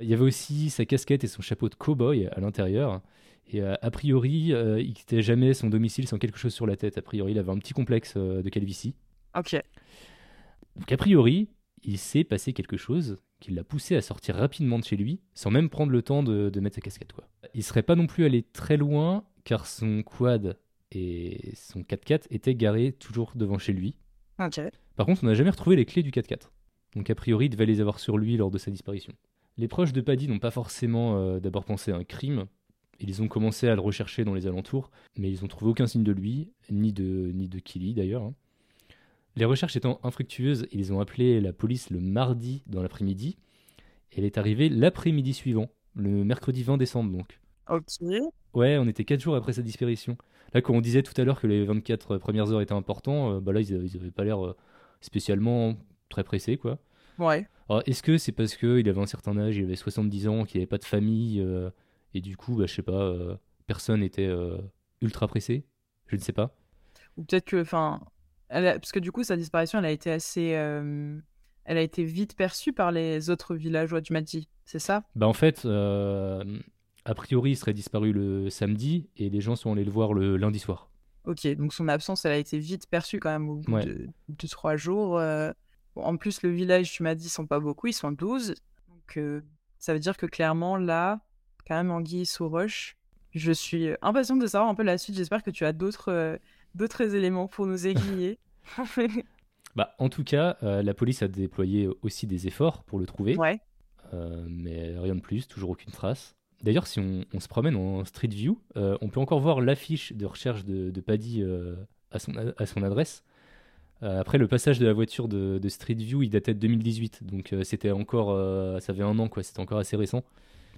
Il y avait aussi sa casquette et son chapeau de cow-boy à l'intérieur. Et euh, a priori, euh, il quittait jamais son domicile sans quelque chose sur la tête. A priori, il avait un petit complexe euh, de calvitie. Ok. Donc a priori, il s'est passé quelque chose qui l'a poussé à sortir rapidement de chez lui, sans même prendre le temps de, de mettre sa casquette. Quoi. Il serait pas non plus allé très loin, car son quad et son 4x4 étaient garés toujours devant chez lui. Ok. Par contre, on n'a jamais retrouvé les clés du 4x4. Donc a priori, il devait les avoir sur lui lors de sa disparition. Les proches de Paddy n'ont pas forcément euh, d'abord pensé à un crime. Ils ont commencé à le rechercher dans les alentours, mais ils n'ont trouvé aucun signe de lui, ni de, ni de Killy d'ailleurs. hein. Les recherches étant infructueuses, ils ont appelé la police le mardi dans l'après-midi. Elle est arrivée l'après-midi suivant, le mercredi 20 décembre donc. Ok. Ouais, on était 4 jours après sa disparition. Là, quand on disait tout à l'heure que les 24 premières heures étaient importants, euh, bah là, ils, ils avaient pas l'air euh, spécialement très pressés, quoi. Ouais. Alors, est-ce que c'est parce qu'il avait un certain âge, il avait 70 ans, qu'il n'avait pas de famille, euh, et du coup, bah, je sais pas, euh, personne n'était euh, ultra pressé? Je ne sais pas. Ou peut-être que, enfin, parce que du coup, sa disparition, elle a été assez, euh, elle a été vite perçue par les autres villageois. Tu m'as dit, c'est ça? Bah, en fait, a priori, il serait disparu le samedi, et les gens sont allés le voir le lundi soir. Ok. Donc son absence, elle a été vite perçue quand même au bout Ouais. de, de trois jours. Euh. Bon, en plus, le village, tu m'as dit, ils sont pas beaucoup, ils sont 12. Donc euh, ça veut dire que clairement là, quand même, Anguille sous roche. Je suis impatiente de savoir un peu la suite. J'espère que tu as d'autres, euh, d'autres éléments pour nous aiguiller. Bah, en tout cas, euh, la police a déployé aussi des efforts pour le trouver. ouais. Euh, mais rien de plus, toujours aucune trace. D'ailleurs, si on, on se promène en Street View, euh, on peut encore voir l'affiche de recherche de, de Paddy euh, à, son, à son adresse. Euh, après, le passage de la voiture de, de Street View, il datait de 2018, donc euh, c'était encore, euh, ça avait un an, quoi, c'était encore assez récent.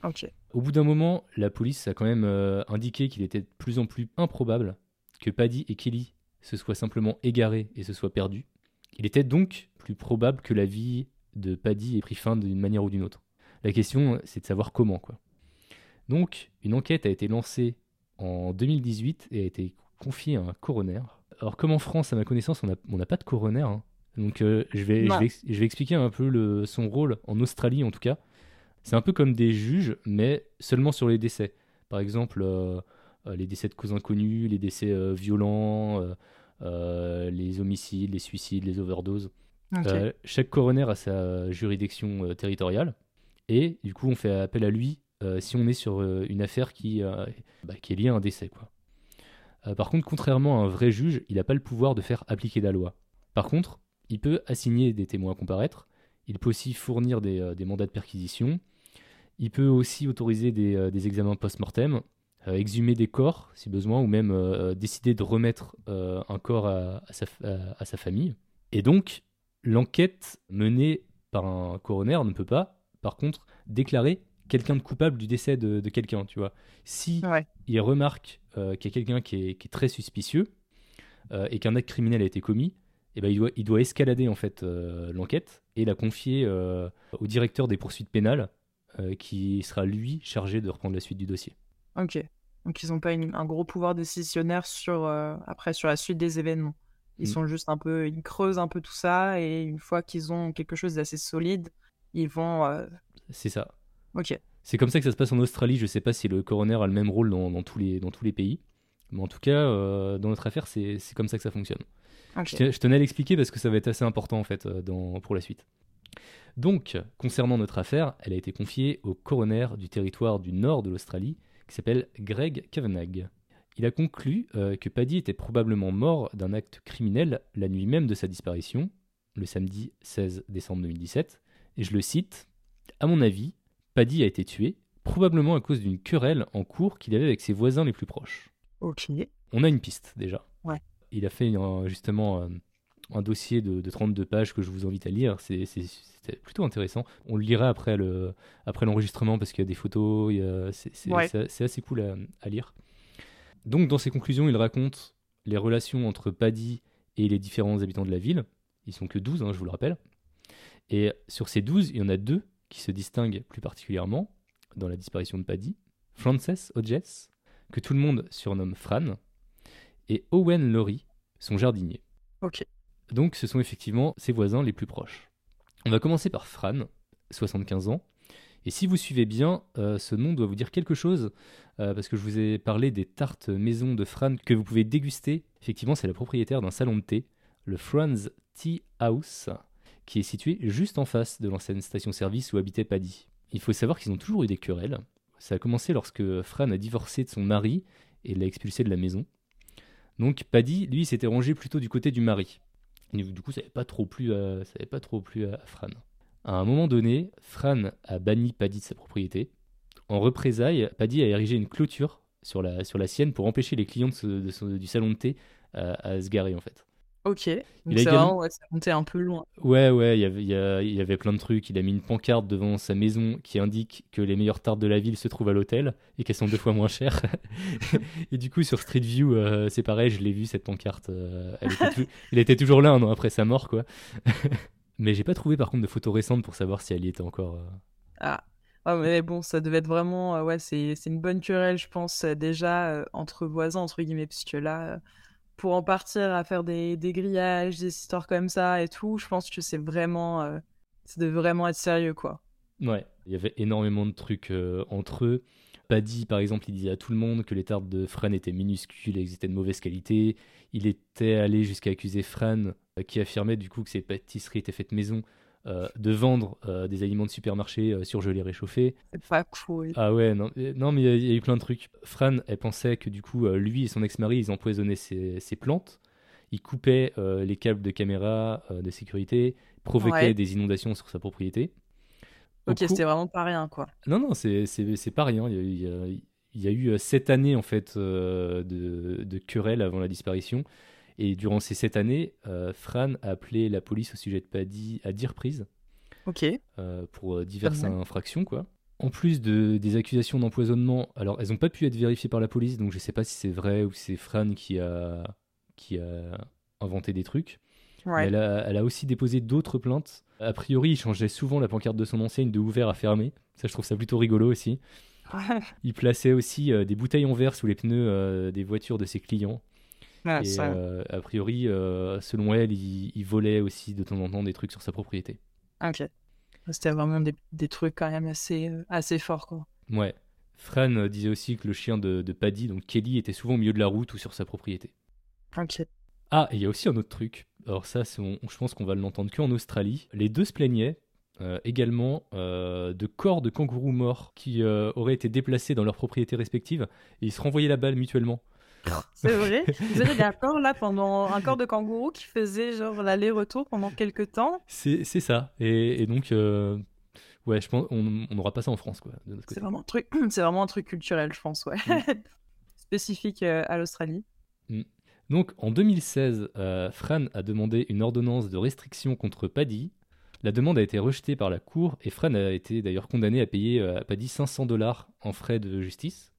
Ok. Au bout d'un moment, la police a quand même indiqué qu'il était de plus en plus improbable que Paddy et Kelly se soient simplement égarés et se soient perdus. Il était donc plus probable que la vie de Paddy ait pris fin d'une manière ou d'une autre. La question, c'est de savoir comment, quoi. Donc, une enquête a été lancée en 2018 et a été confiée à un coroner. Alors, comme en France, à ma connaissance, on n'a pas de coroner. hein. Donc, euh, je, vais, je, Non. vais, ex- je vais expliquer un peu le- son rôle en Australie, en tout cas. C'est un peu comme des juges, mais seulement sur les décès. Par exemple, euh, les décès de causes inconnues, les décès euh, violents, les homicides, les suicides, les overdoses. Chaque coroner a sa juridiction territoriale. Et du coup, on fait appel à lui si on est sur une affaire qui, bah, qui est liée à un décès. Quoi. Euh, par contre, contrairement à un vrai juge, il n'a pas le pouvoir de faire appliquer la loi. Par contre, il peut assigner des témoins à comparaître. Il peut aussi fournir des, euh, mandats de perquisition. Il peut aussi autoriser des, euh, examens post-mortem, exhumer des corps si besoin, ou même décider de remettre un corps à, sa, famille. Et donc, l'enquête menée par un coroner ne peut pas, par contre, déclarer quelqu'un de coupable du décès de, quelqu'un, tu vois. Si. Il remarque euh, qu'il y a quelqu'un qui est, qui est très suspicieux euh, et qu'un acte criminel a été commis, eh ben, il, doit, il doit escalader en fait euh, l'enquête et la confier au directeur des poursuites pénales qui sera lui chargé de reprendre la suite du dossier. Ok. Donc ils n'ont pas une- un gros pouvoir décisionnaire sur après sur la suite des événements. Ils Mm. sont juste un peu, ils creusent un peu tout ça et une fois qu'ils ont quelque chose d'assez solide, ils vont. C'est ça. Ok. C'est comme ça que ça se passe en Australie. Je sais pas si le coroner a le même rôle dans, dans tous, les, dans tous les pays. Mais en tout cas, euh, dans notre affaire, c'est comme ça que ça fonctionne. Je, te- je tenais à l'expliquer parce que ça va être assez important en fait euh, dans, pour la suite. Donc, concernant notre affaire, elle a été confiée au coroner du territoire du nord de l'Australie qui s'appelle Greg Kavanagh. Il a conclu euh, que Paddy était probablement mort d'un acte criminel la nuit même de sa disparition, le samedi 16 décembre 2017. Et je le cite À mon avis, Paddy a été tué, probablement à cause d'une querelle en cours qu'il avait avec ses voisins les plus proches. Ok. On a une piste déjà. Ouais. Il a fait euh, justement euh, un dossier de, de 32 pages que je vous invite à lire. C'est- plutôt intéressant. On le lira après le après l'enregistrement parce qu'il y a des photos. C'est Ouais. assez cool à, à lire. Donc dans ses conclusions, il raconte les relations entre Paddy et les différents habitants de la ville. Ils sont que 12, hein, je vous le rappelle. Et sur ces 12, il y en a deux qui se distinguent plus particulièrement dans la disparition de Paddy. Frances Hodges, que tout le monde surnomme Fran, et Owen Laurie, son jardinier. Ok. Donc ce sont effectivement ses voisins les plus proches. On va commencer par Fran, 75 ans. Et si vous suivez bien, euh, ce nom doit vous dire quelque chose, euh, parce que je vous ai parlé des tartes maison de Fran que vous pouvez déguster. Effectivement, c'est la propriétaire d'un salon de thé, le Franz Tea House, qui est situé juste en face de l'ancienne station-service où habitait Paddy. Il faut savoir qu'ils ont toujours eu des querelles. Ça a commencé lorsque Fran a divorcé de son mari et l'a expulsé de la maison. Donc Paddy, lui, s'était rangé plutôt du côté du mari. du coup, ça n'avait pas trop plu à, pas trop à Fran. À un moment donné, Fran a banni Paddy de sa propriété. En représailles, Paddy a érigé une clôture sur la, sur la sienne pour empêcher les clients du salon de thé à, à se garer en fait. Ok. Donc c'est vraiment, ouais, ça montait un peu loin. Ouais, ouais, il y, avait, il y, avait plein de trucs. Il a mis une pancarte devant sa maison qui indique que les meilleures tartes de la ville se trouvent à l'hôtel et qu'elles sont deux fois moins chères. et du coup, sur Street View, euh, c'est pareil, je l'ai vu cette pancarte. Euh, il était toujours là un an après sa mort, quoi. mais j'ai pas trouvé par contre de photos récentes pour savoir si elle y était encore. Euh. Ah. ah. mais bon, ça devait être vraiment. ouais, c'est une bonne querelle, je pense, déjà, entre voisins, entre guillemets, puisque là pour en partir à faire des, des, grillages, des histoires comme ça et tout, je pense que c'est vraiment, euh, de vraiment être sérieux, quoi. Ouais, il y avait énormément de trucs euh, entre eux. Paddy, par exemple, il disait à tout le monde que les tartes de Fran étaient minuscules et étaient de mauvaise qualité. Il était allé jusqu'à accuser Fran, euh, qui affirmait du coup que ses pâtisseries étaient faites maison euh, de vendre euh, des aliments de supermarché euh, surgelés réchauffés. C'est pas cool. Ah ouais, non, non mais il y, a eu plein de trucs. Fran, elle pensait que du coup, lui et son ex-mari, ils empoisonnaient ses, plantes. Ils coupaient les câbles de caméra de sécurité, provoquaient des inondations sur sa propriété. ok, c'était vraiment pas rien, quoi. Non, non, c'est pas rien. Il y, a, eu sept années, en fait, de, de querelles avant la disparition. Et durant ces sept années, euh, Fran a appelé la police au sujet de Paddy à 10 reprises. Ok. Euh, pour euh, diverses infractions, quoi. En plus de, des accusations d'empoisonnement, alors elles n'ont pas pu être vérifiées par la police, donc je ne sais pas si c'est vrai ou si c'est Fran qui a, qui a inventé des trucs. Elle, a, elle, a, aussi déposé d'autres plaintes. A priori, il changeait souvent la pancarte de son enseigne de ouvert à fermé. Ça, je trouve ça plutôt rigolo aussi. il plaçait aussi des bouteilles en verre sous les pneus des voitures de ses clients. Ah, et euh, a priori, euh, selon elle, il, volait aussi de temps en temps des trucs sur sa propriété. Ok. C'était vraiment des, des, trucs quand même assez, euh, assez forts, quoi. Ouais. Fran disait aussi que le chien de, de, Paddy, donc Kelly, était souvent au milieu de la route ou sur sa propriété. Ok. Ah, et il y a aussi un autre truc. Alors ça, je pense qu'on va l'entendre qu'en Australie. Les deux se plaignaient également de corps de kangourous morts qui auraient été déplacés dans leurs propriétés respectives et ils se renvoyaient la balle mutuellement. C'est vrai. Vous avez un corps là pendant un corps de kangourou qui faisait genre l'aller-retour pendant quelques temps? C'est ça. Et, donc, euh, ouais, je pense on n'aura pas ça en France quoi. C'est vraiment un truc. C'est vraiment un truc culturel, je pense, ouais. Mm. Spécifique euh, à l'Australie. Mm. Donc en 2016, euh, Fran a demandé une ordonnance de restriction contre Paddy. La demande a été rejetée par la cour et Fran a été d'ailleurs condamné à payer à Paddy 500 dollars en frais de justice.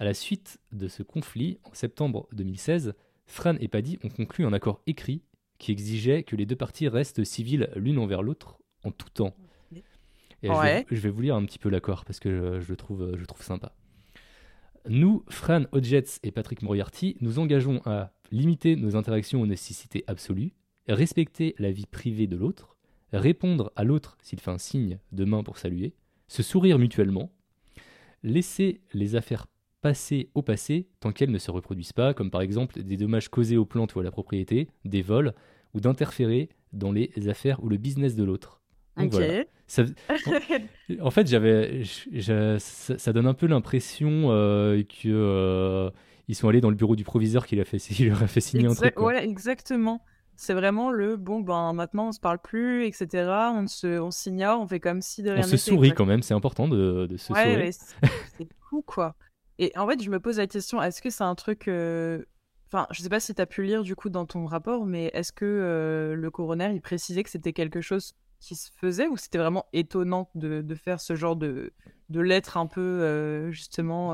À la suite de ce conflit, en septembre 2016, Fran et Paddy ont conclu un accord écrit qui exigeait que les deux parties restent civiles l'une envers l'autre en tout temps. Et je, vais, vous lire un petit peu l'accord parce que je, le trouve, je trouve sympa. Nous, Fran Hodgetts et Patrick Moriarty, nous engageons à limiter nos interactions aux nécessités absolues, respecter la vie privée de l'autre, répondre à l'autre s'il fait un signe de main pour saluer, se sourire mutuellement, laisser les affaires passer au passé tant qu'elles ne se reproduisent pas, comme par exemple des dommages causés aux plantes ou à la propriété, des vols, ou d'interférer dans les affaires ou le business de l'autre. Ok. en, fait, j'avais, ça, donne un peu l'impression euh, que euh, ils sont allés dans le bureau du proviseur qui, a fait, leur a fait signer un truc. Ouais, exactement. C'est vraiment le bon, ben maintenant on se parle plus, etc. On se, on s'ignore, on fait comme si de rien On se sourit quand même, c'est important de, de se ouais, C'est fou quoi. Et en fait, je me pose la question, est-ce que c'est un truc... Euh, enfin, je sais pas si tu as pu lire du coup dans ton rapport, mais est-ce que euh, le coroner, il précisait que c'était quelque chose qui se faisait ou c'était vraiment étonnant de, de, faire ce genre de, de lettre un peu, euh, justement...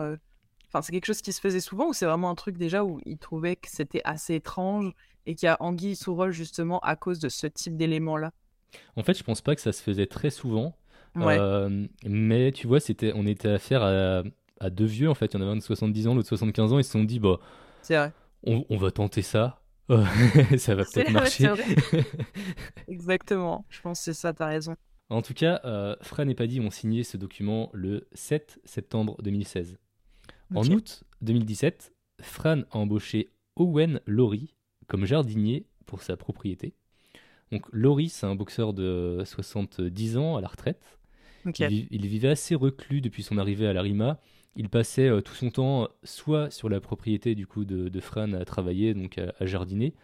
Enfin, c'est quelque chose qui se faisait souvent ou c'est vraiment un truc déjà où il trouvait que c'était assez étrange et qu'il y a anguille sous roche justement à cause de ce type d'éléments-là En fait, je pense pas que ça se faisait très souvent. mais tu vois, c'était, on était affaire à, à deux vieux en fait. Il y en avait un de 70 ans, l'autre 75 ans. Ils se sont dit, bah, vrai. On, on, va tenter ça. ça va peut-être marcher. Exactement. Je pense que c'est ça, t'as raison. En tout cas, euh, Fran et Paddy ont signé ce document le 7 septembre 2016. En août 2017, Fran a embauché Owen Laurie comme jardinier pour sa propriété. Donc Laurie, c'est un boxeur de 70 ans à la retraite. Il vivait assez reclus depuis son arrivée à la Rima. Il passait euh, tout son temps soit sur la propriété du coup de, de Fran à travailler, donc à, à jardiner,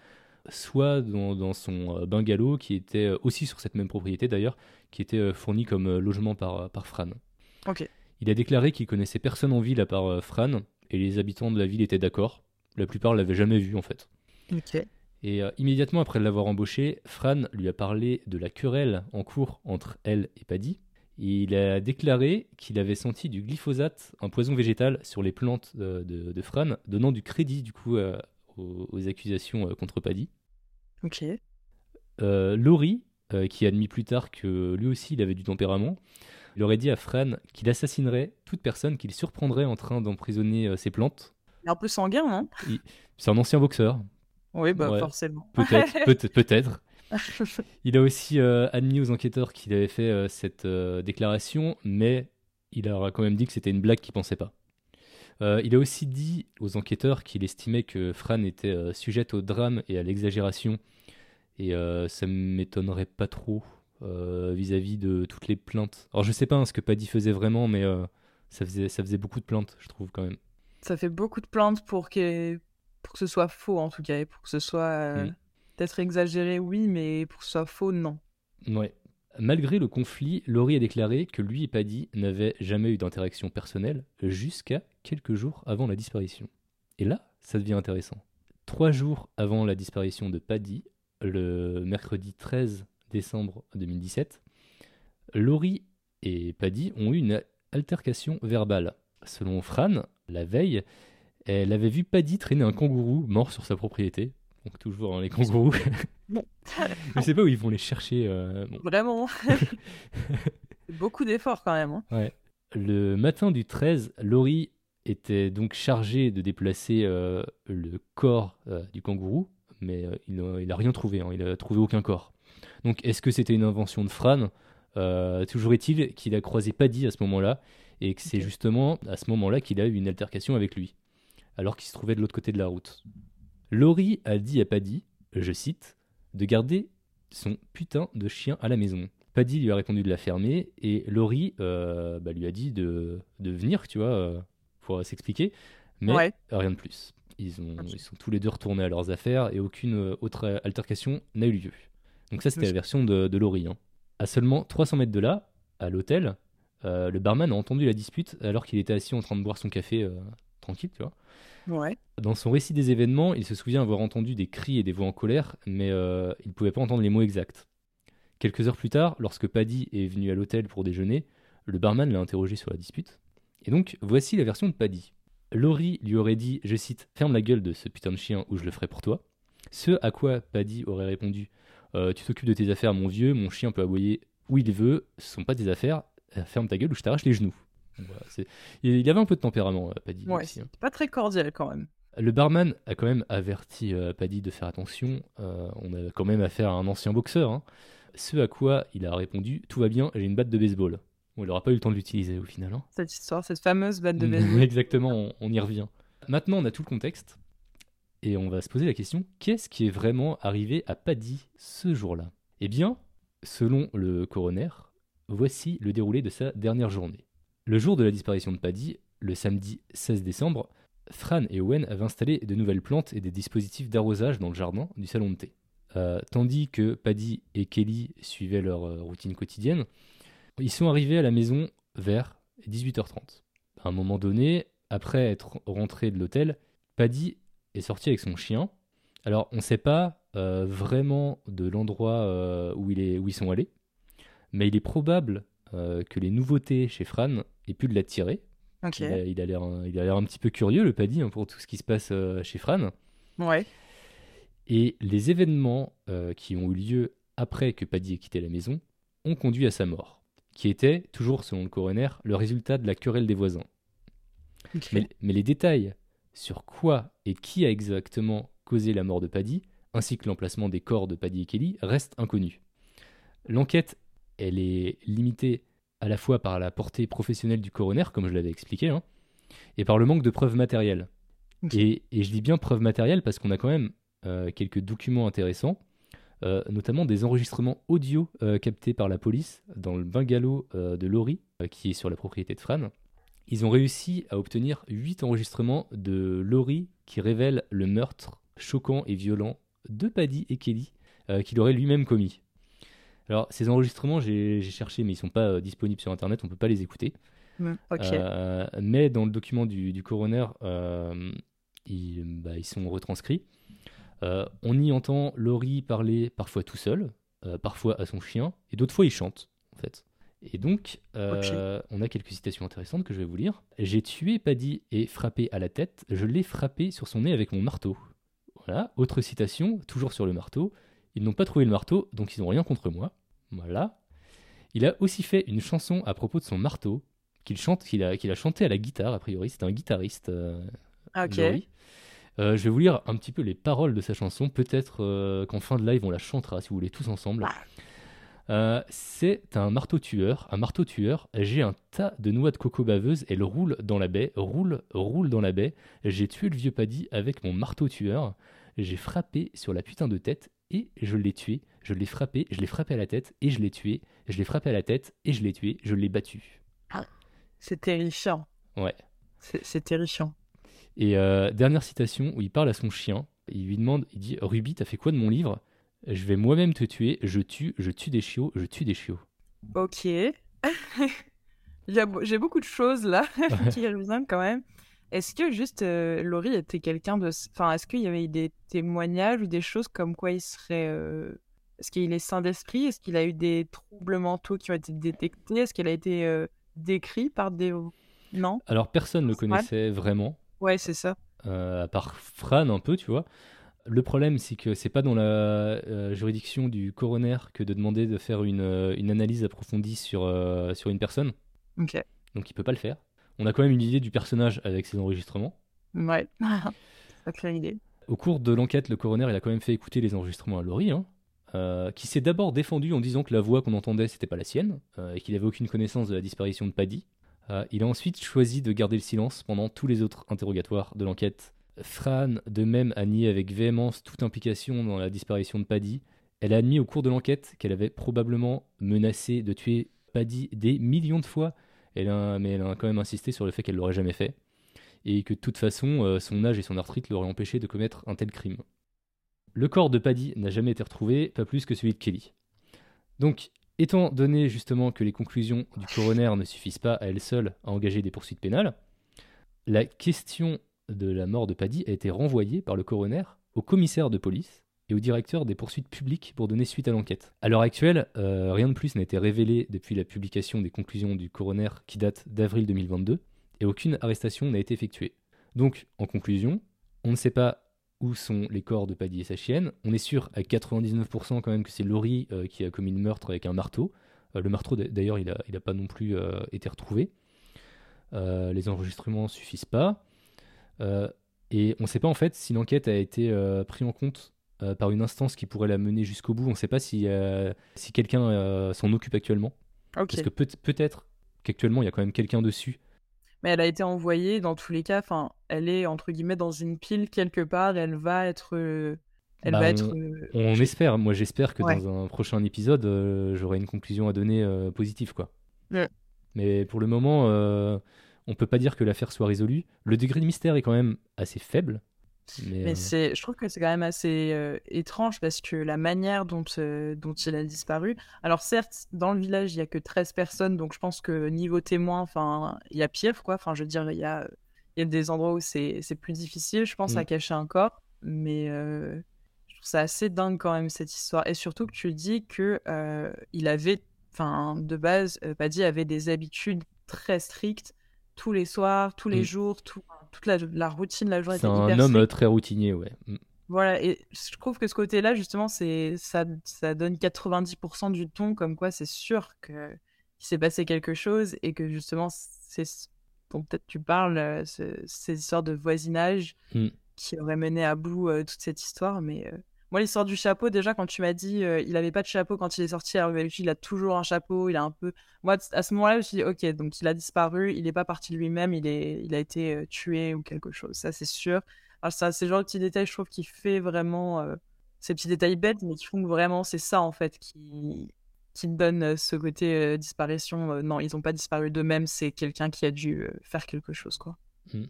soit dans, dans son euh, bungalow qui était euh, aussi sur cette même propriété d'ailleurs, qui était fourni comme logement par, par Fran. Il a déclaré qu'il connaissait personne en ville à part Fran et les habitants de la ville étaient d'accord. La plupart l'avaient jamais vu en fait. Et euh, immédiatement après l'avoir embauché, Fran lui a parlé de la querelle en cours entre elle et Paddy. Il a déclaré qu'il avait senti du glyphosate, un poison végétal, sur les plantes de, de- de Fran, donnant du crédit du coup euh, aux, aux accusations euh, contre Paddy. Ok. Euh, Laurie, euh, qui a admis plus tard que lui aussi il avait du tempérament, il aurait dit à Fran qu'il assassinerait toute personne qu'il surprendrait en train d'emprisonner euh, ses plantes. Il est un peu sanguin, non C'est un ancien boxeur, Oui, bah Ouais. forcément. peut-être, peut- peut-être. Il a aussi euh, admis aux enquêteurs qu'il avait fait euh, cette euh, déclaration, mais il leur a quand même dit que c'était une blague qu'il pensait pas. Il a aussi dit aux enquêteurs qu'il estimait que Fran était sujette au drame et à l'exagération, et ça m'étonnerait pas trop vis-à-vis de toutes les plaintes. Alors je sais pas hein, ce que Paddy faisait vraiment, mais ça, faisait, ça faisait beaucoup de plaintes, je trouve quand même. Ça fait beaucoup de plaintes pour que, pour que ce soit faux, en tout cas, et pour que ce soit. Peut-être exagéré, oui, mais pour que ce soit faux, non. Ouais. Malgré le conflit, Laurie a déclaré que lui et Paddy n'avaient jamais eu d'interaction personnelle jusqu'à quelques jours avant la disparition. Et là, ça devient intéressant. Trois jours avant la disparition de Paddy, le mercredi 13 décembre 2017, Laurie et Paddy ont eu une altercation verbale. Selon Fran, la veille, elle avait vu Paddy traîner un kangourou mort sur sa propriété. Donc toujours les kangourous. Bon. Je sais pas où ils vont les chercher. euh, bon. Vraiment. Beaucoup d'efforts quand même. hein. Le matin du 13, Laurie était donc chargée de déplacer euh, le corps euh, du kangourou, mais euh, il n'a rien trouvé, hein, il a trouvé aucun corps. Donc est-ce que c'était une invention de Fran? Euh, Toujours est-il qu'il a croisé Paddy à ce moment-là, et que c'est justement à ce moment-là qu'il a eu une altercation avec lui, alors qu'il se trouvait de l'autre côté de la route. Laurie a dit à Paddy, je cite, de garder son putain de chien à la maison. Paddy lui a répondu de la fermer et Laurie euh, bah, lui a dit de, de venir, tu vois, euh, pour s'expliquer, mais Ouais. rien de plus. Ils, ont, ils sont tous les deux retournés à leurs affaires et aucune euh, autre altercation n'a eu lieu. Donc ça, c'était la version de, de Laurie. hein. À seulement 300 mètres de là, à l'hôtel, euh, le barman a entendu la dispute alors qu'il était assis en train de boire son café tranquille, tu vois. Dans son récit des événements, il se souvient avoir entendu des cris et des voix en colère, mais euh, il ne pouvait pas entendre les mots exacts. Quelques heures plus tard, lorsque Paddy est venu à l'hôtel pour déjeuner, le barman l'a interrogé sur la dispute. Et donc, voici la version de Paddy. Laurie lui aurait dit, je cite, Ferme la gueule de ce putain de chien ou je le ferai pour toi. Ce à quoi Paddy aurait répondu, Euh, Tu t'occupes de tes affaires, mon vieux, mon chien peut aboyer où il veut, ce sont pas tes affaires, ferme ta gueule ou je t'arrache les genoux. Voilà, il avait un peu de tempérament, euh, Paddy. lui Ouais. aussi, hein. Pas très cordial quand même. Le barman a quand même averti euh, Paddy de faire attention. euh, on a quand même affaire à un ancien boxeur. hein. Ce à quoi il a répondu Tout va bien, j'ai une batte de baseball. Bon, il n'aura pas eu le temps de l'utiliser au final. hein. Cette histoire, cette fameuse batte de baseball. Exactement, on, on y revient. Maintenant, on a tout le contexte. Et on va se poser la question qu'est-ce qui est vraiment arrivé à Paddy ce jour-là? Eh bien, selon le coroner, voici le déroulé de sa dernière journée. Le jour de la disparition de Paddy, le samedi 16 décembre, Fran et Owen avaient installé de nouvelles plantes et des dispositifs d'arrosage dans le jardin du salon de thé. Euh, tandis que Paddy et Kelly suivaient leur euh, routine quotidienne, ils sont arrivés à la maison vers 18h30. À un moment donné, après être rentré de l'hôtel, Paddy est sorti avec son chien. Alors, on ne sait pas euh, vraiment de l'endroit où ils sont allés, mais il est probable euh, que les nouveautés chez Fran aient pu l'attirer. Ok. Il a il a l'air un, il a l'air un petit peu curieux, le Paddy, hein, pour tout ce qui se passe euh, chez Fran. Ouais. Et les événements euh, qui ont eu lieu après que Paddy ait quitté la maison ont conduit à sa mort, qui était, toujours selon le coroner, le résultat de la querelle des voisins. Mais, mais les détails sur quoi et qui a exactement causé la mort de Paddy, ainsi que l'emplacement des corps de Paddy et Kelly, restent inconnus. L'enquête elle est limitée à la fois par la portée professionnelle du coroner, comme je l'avais expliqué, hein, et par le manque de preuves matérielles. Et, je dis bien preuves matérielles parce qu'on a quand même euh, quelques documents intéressants, euh, notamment des enregistrements audio euh, captés par la police dans le bungalow de Laurie, qui est sur la propriété de Fran. Ils ont réussi à obtenir 8 enregistrements de Laurie qui révèlent le meurtre choquant et violent de Paddy et Kelly qu'il aurait lui-même commis. Alors, ces enregistrements, j'ai cherché, mais ils sont pas disponibles sur Internet, on peut pas les écouter. mais dans le document du, coroner, bah, ils, sont retranscrits. Euh, on y entend Laurie parler parfois tout seul, euh, parfois à son chien, et d'autres fois il chante, en fait. Et donc, euh, on a quelques citations intéressantes que je vais vous lire. J'ai tué Paddy et frappé à la tête. Je l'ai frappé sur son nez avec mon marteau. Voilà. Autre citation, toujours sur le marteau. Ils n'ont pas trouvé le marteau, donc ils n'ont rien contre moi. Voilà. Il a aussi fait une chanson à propos de son marteau qu'il chante, qu'il a, qu'il a chanté à la guitare. A priori, c'est un guitariste. Ah, ok. Euh, je vais vous lire un petit peu les paroles de sa chanson. Peut-être euh, qu'en fin de live, on la chantera si vous voulez tous ensemble. Euh, c'est un marteau tueur. Un marteau tueur. J'ai un tas de noix de coco baveuses. Elle roule dans la baie. Roule, roule dans la baie. J'ai tué le vieux paddy avec mon marteau tueur. J'ai frappé sur la putain de tête et je l'ai tué. Je l'ai frappé. Je l'ai frappé à la tête et je l'ai tué. Je l'ai frappé à la tête et je l'ai tué. Je l'ai battu. Ah, c'est terrifiant. Ouais. C'est terrifiant. Et euh, dernière citation où il parle à son chien. Il lui demande, il dit Ruby, t'as fait quoi de mon livre? Je vais moi-même te tuer. Je tue, je tue des chiots, je tue des chiots. Ok. J'ai beaucoup de choses là qui reviennent quand même. Est-ce que juste euh, Laurie était quelqu'un de. Enfin, est-ce qu'il y avait des témoignages ou des choses comme quoi il serait. Euh, est-ce qu'il est sain d'esprit? Est-ce qu'il a eu des troubles mentaux qui ont été détectés? Est-ce qu'il a été décrit par des. Non? Alors, personne ne le connaissait vraiment. Ouais, c'est ça. Euh, à part Fran un peu, tu vois. Le problème, c'est que c'est pas dans la euh, juridiction du coroner que de demander de faire une, euh, une analyse approfondie sur, sur une personne. Ok. Donc il peut pas le faire. On a quand même une idée du personnage avec ses enregistrements. Ouais, pas claire idée. Au cours de l'enquête, le coroner il a quand même fait écouter les enregistrements à Laurie, hein, qui s'est d'abord défendu en disant que la voix qu'on entendait c'était pas la sienne et qu'il avait aucune connaissance de la disparition de Paddy. Euh, il a ensuite choisi de garder le silence pendant tous les autres interrogatoires de l'enquête. Fran, de même, a nié avec véhémence toute implication dans la disparition de Paddy. Elle a admis au cours de l'enquête qu'elle avait probablement menacé de tuer Paddy des millions de fois, mais elle a quand même insisté sur le fait qu'elle l'aurait jamais fait, et que de toute façon, euh, son âge et son arthrite l'auraient empêché de commettre un tel crime. Le corps de Paddy n'a jamais été retrouvé, pas plus que celui de Kelly. Donc, Étant donné justement que les conclusions du coroner ne suffisent pas à elles seules à engager des poursuites pénales, la question de la mort de Paddy a été renvoyée par le coroner au commissaire de police et au directeur des poursuites publiques pour donner suite à l'enquête. À l'heure actuelle, euh, rien de plus n'a été révélé depuis la publication des conclusions du coroner qui date d'avril 2022 et aucune arrestation n'a été effectuée. Donc, en conclusion, on ne sait pas où sont les corps de Paddy et sa chienne. On est sûr à 99% quand même que c'est Laurie euh, qui a commis le meurtre avec un marteau. Euh, le marteau d'ailleurs il n'a pas non plus été retrouvé. les enregistrements suffisent pas. et on ne sait pas en fait si l'enquête a été prise en compte par une instance qui pourrait la mener jusqu'au bout. On ne sait pas si, si quelqu'un s'en occupe actuellement. Parce que peut-être qu'actuellement il y a quand même quelqu'un dessus mais elle a été envoyée dans tous les cas. Enfin, elle est entre guillemets dans une pile quelque part. Elle va être. Euh, elle bah, va on, être. On espère. Moi, j'espère que dans un prochain épisode, euh, j'aurai une conclusion à donner euh, positive, quoi. Mais pour le moment, on peut pas dire que l'affaire soit résolue. Le degré de mystère est quand même assez faible. Mais, c'est, je trouve que c'est quand même assez étrange parce que la manière dont, dont il a disparu. Alors, certes, dans le village, il y a que 13 personnes, donc je pense que niveau témoin, enfin, il y a pire, quoi. Enfin, je veux dire, il y a, y a des endroits où c'est, c'est plus difficile, je pense, à mmh. cacher un corps. Mais je trouve ça assez dingue quand même, cette histoire. Et surtout que tu dis que il avait, enfin, de base, Paddy avait des habitudes très strictes tous les soirs, tous les mmh. jours, tout, toute la, la, routine, la journée. C'est un homme très routinier, ouais. Mmh. Voilà, et je trouve que ce côté-là, justement, c'est ça, ça donne 90% du ton, comme quoi c'est sûr que qu'il s'est passé quelque chose et que justement, c'est dont peut-être tu parles, euh, ces histoires de voisinage mmh. qui auraient mené à bout euh, toute cette histoire, mais euh, Moi, l'histoire du chapeau, déjà, quand tu m'as dit euh, il avait pas de chapeau quand il est sorti, alors il a toujours un chapeau, il a un peu. Moi, à ce moment-là, je me suis dit ok, donc il a disparu, il n'est pas parti lui-même, il, est... il a été euh, tué ou quelque chose, ça c'est sûr. Alors, c'est le genre de petits détails, je trouve, qui fait vraiment. Euh, ces petits détails bêtes, mais qui font que vraiment c'est ça, en fait, qui, qui donne ce côté disparition. non, ils n'ont pas disparu d'eux-mêmes, c'est quelqu'un qui a dû faire quelque chose, quoi. Mmh.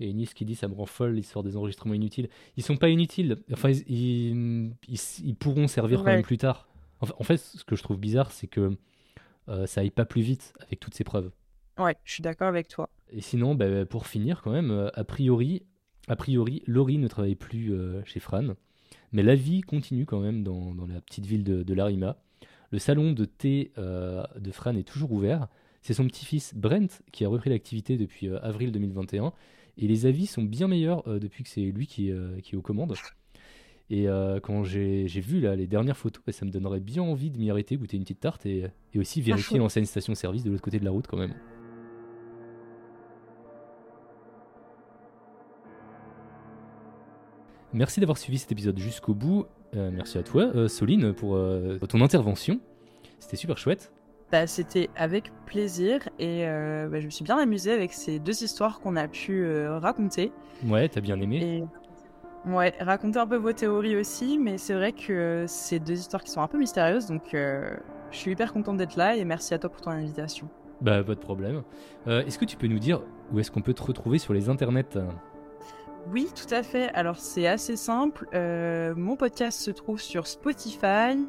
Et Nice qui dit ça me rend folle l'histoire des enregistrements inutiles. Ils sont pas inutiles. Enfin, ils, ils, pourront servir quand même plus tard. en fait, ce que je trouve bizarre, c'est que euh, ça aille pas plus vite avec toutes ces preuves. Ouais, je suis d'accord avec toi. Et sinon, bah, pour finir, quand même, euh, a priori, a priori, Laurie ne travaille plus euh, chez Fran, mais la vie continue quand même dans, dans la petite ville de, de Larima. Le salon de thé de Fran est toujours ouvert. C'est son petit-fils Brent qui a repris l'activité depuis avril 2021 et les avis sont bien meilleurs euh, depuis que c'est lui qui, euh, qui, est aux commandes. Et euh, quand j'ai vu là, les dernières photos, bah, ça me donnerait bien envie de m'y arrêter, goûter une petite tarte et, et aussi vérifier l'ancienne station-service de l'autre côté de la route quand même. Merci d'avoir suivi cet épisode jusqu'au bout. merci à toi, Soline, pour ton intervention. C'était super chouette. Bah, c'était avec plaisir et euh, bah, je me suis bien amusée avec ces deux histoires qu'on a pu euh, raconter. Ouais, t'as bien aimé. Ouais, raconter un peu vos théories aussi, mais c'est vrai que c'est deux histoires qui sont un peu mystérieuses, donc euh, je suis hyper contente d'être là et merci à toi pour ton invitation. Bah, pas de problème. est-ce que tu peux nous dire où est-ce qu'on peut te retrouver sur les internets? Oui, tout à fait. Alors c'est assez simple. mon podcast se trouve sur Spotify,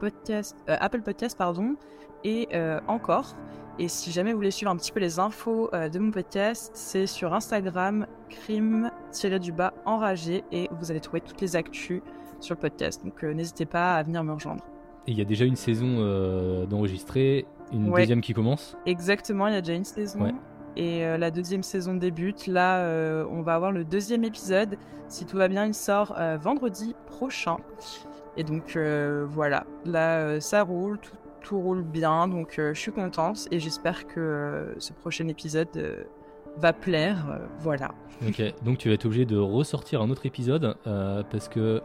podcast, Apple Podcast, pardon, et euh, encore. Et si jamais vous voulez suivre un petit peu les infos euh, de mon podcast, c'est sur Instagram, crime-du-bas enragé, et vous allez trouver toutes les actus sur le podcast. Donc euh, n'hésitez pas à venir me rejoindre. Et il y a déjà une saison d'enregistrer, une deuxième qui commence? Exactement, il y a déjà une saison. Et la deuxième saison débute. Là, on va avoir le deuxième épisode. Si tout va bien, il sort vendredi prochain. Et donc voilà, là, ça roule, tout tout roule bien, donc euh, je suis contente et j'espère que euh, ce prochain épisode euh, va plaire. voilà. Ok, donc tu vas être obligé de ressortir un autre épisode parce que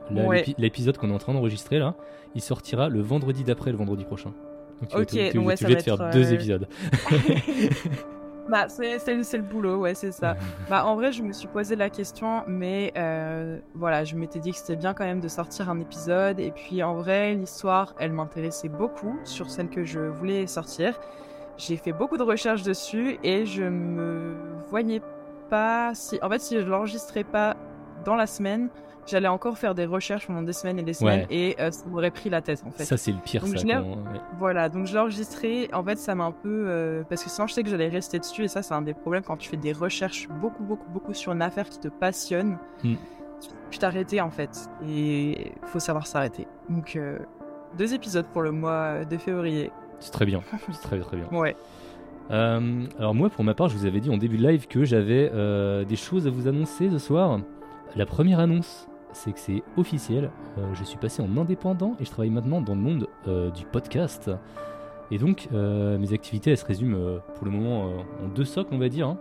l'épisode qu'on est en train d'enregistrer là, il sortira le vendredi d'après le vendredi prochain. Donc tu ok, vas être, de faire deux épisodes. Bah, c'est le boulot, ouais, c'est ça. bah, en vrai, je me suis posé la question, mais euh, voilà, je m'étais dit que c'était bien quand même de sortir un épisode. Et puis, en vrai, l'histoire, elle m'intéressait beaucoup sur celle que je voulais sortir. J'ai fait beaucoup de recherches dessus et je me voyais pas si. En fait, si je l'enregistrais pas dans la semaine, j'allais encore faire des recherches pendant des semaines et des semaines et euh, ça m'aurait pris la tête en fait. Ça c'est le pire ça. Voilà, donc je l'ai enregistré. En fait, ça m'a un peu euh, parce que sinon je sais que j'allais rester dessus et ça c'est un des problèmes quand tu fais des recherches beaucoup beaucoup beaucoup sur une affaire qui te passionne. Hmm. Tu t'arrêter en fait et il faut savoir s'arrêter. Donc euh, deux épisodes pour le mois de février. C'est très bien, c'est très très bien. Ouais. alors moi pour ma part je vous avais dit en début de live que j'avais des choses à vous annoncer ce soir. La première annonce, c'est que c'est officiel. Euh, je suis passé en indépendant et je travaille maintenant dans le monde euh, du podcast. Et donc, euh, mes activités, elles se résument pour le moment en deux socles, on va dire. Hein.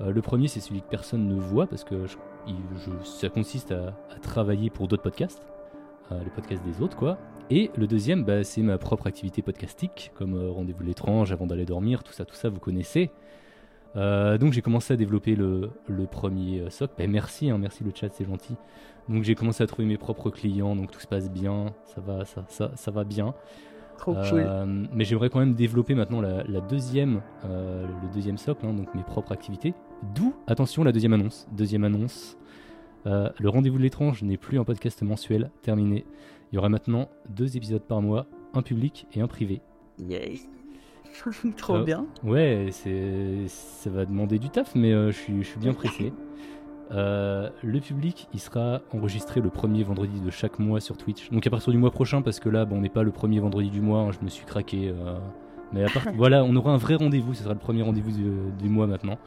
le premier, c'est celui que personne ne voit parce que ça consiste à, travailler pour d'autres podcasts, les podcasts des autres, quoi. Et le deuxième, bah, c'est ma propre activité podcastique, comme Rendez-vous l'étrange, avant d'aller dormir, tout ça, tout ça, vous connaissez. donc j'ai commencé à développer le, premier socle. Ben, merci, hein, merci le chat, c'est gentil. Donc j'ai commencé à trouver mes propres clients, donc tout se passe bien, ça va, ça, ça, ça va bien. Trop cool. Euh, mais j'aimerais quand même développer maintenant la, deuxième, euh, le deuxième socle, hein, donc mes propres activités. D'où, attention, la deuxième annonce. Deuxième annonce. Euh, le rendez-vous de l'étrange n'est plus un podcast mensuel, terminé. Il y aura maintenant deux épisodes par mois, un public et un privé. Yay Trop bien. Ouais, c'est, ça va demander du taf, mais je suis, je suis bien pressé. Euh, le public, il sera enregistré le premier vendredi de chaque mois sur Twitch. Donc à partir du mois prochain, parce que là, bon, on n'est pas le premier vendredi du mois, hein, je me suis craqué. Euh, mais à part... voilà, on aura un vrai rendez-vous, ce sera le premier rendez-vous du, mois maintenant.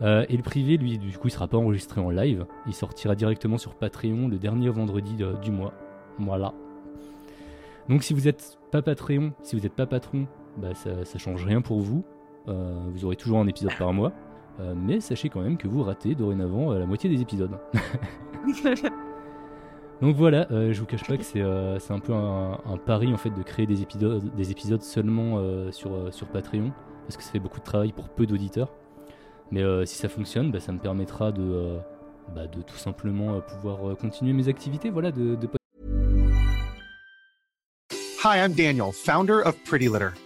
Euh, et le privé, lui, du coup, il sera pas enregistré en live. Il sortira directement sur Patreon le dernier vendredi du mois. Voilà. Donc si vous n'êtes pas Patreon, si vous n'êtes pas patron, bah, ça, ça change rien pour vous. vous aurez toujours un épisode par mois. Euh, mais sachez quand même que vous ratez dorénavant euh, la moitié des épisodes. Donc voilà, euh, je vous cache pas que c'est euh, c'est un peu un, un pari en fait de créer des épisodes, des épisodes seulement euh, sur, euh, sur Patreon, parce que ça fait beaucoup de travail pour peu d'auditeurs. Mais euh, si ça fonctionne, bah, ça me permettra de, euh, bah, de tout simplement euh, pouvoir euh, continuer mes activités voilà, de, de Hi, I'm Daniel, founder of Pretty Litter.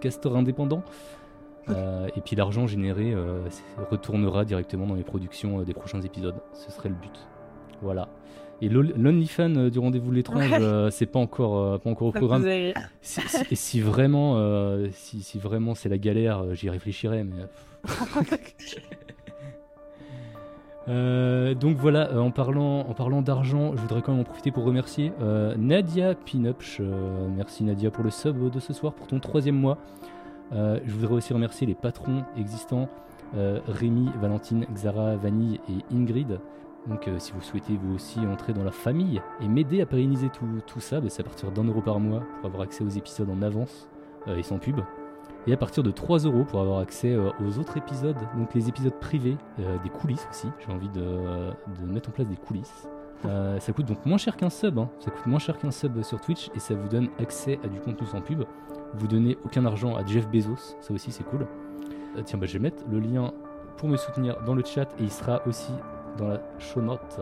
Podcasteurs indépendants. Euh, et puis l'argent généré euh, retournera directement dans les productions euh, des prochains épisodes. Ce serait le but. Voilà. Et l'ol- l'OnlyFan euh, du rendez-vous de l'étrange, Ouais. c'est pas encore, pas encore au programme. Si, si- et si vraiment, si, si vraiment c'est la galère, j'y réfléchirai. Mais Euh, donc voilà, euh, en parlant, en parlant d'argent, je voudrais quand même en profiter pour remercier euh, Nadia Pinupch. Merci Nadia pour le sub de ce soir, pour ton troisième mois. Je voudrais aussi remercier les patrons existants Rémi, Valentine, Xara, Vanille et Ingrid. Donc si vous souhaitez vous aussi entrer dans la famille et m'aider à pérenniser tout, ça, bah, c'est à partir d'un euro par mois pour avoir accès aux épisodes en avance et sans pub. Et à partir de 3 euros pour avoir accès euh, aux autres épisodes, donc les épisodes privés, euh, des coulisses aussi. J'ai envie de, de mettre en place des coulisses. Euh, ça coûte donc moins cher qu'un sub, hein. ça coûte moins cher qu'un sub sur Twitch et ça vous donne accès à du contenu sans pub. Vous donnez aucun argent à Jeff Bezos, ça aussi c'est cool. Tiens, bah, je vais mettre le lien pour me soutenir dans le chat et il sera aussi dans la show note.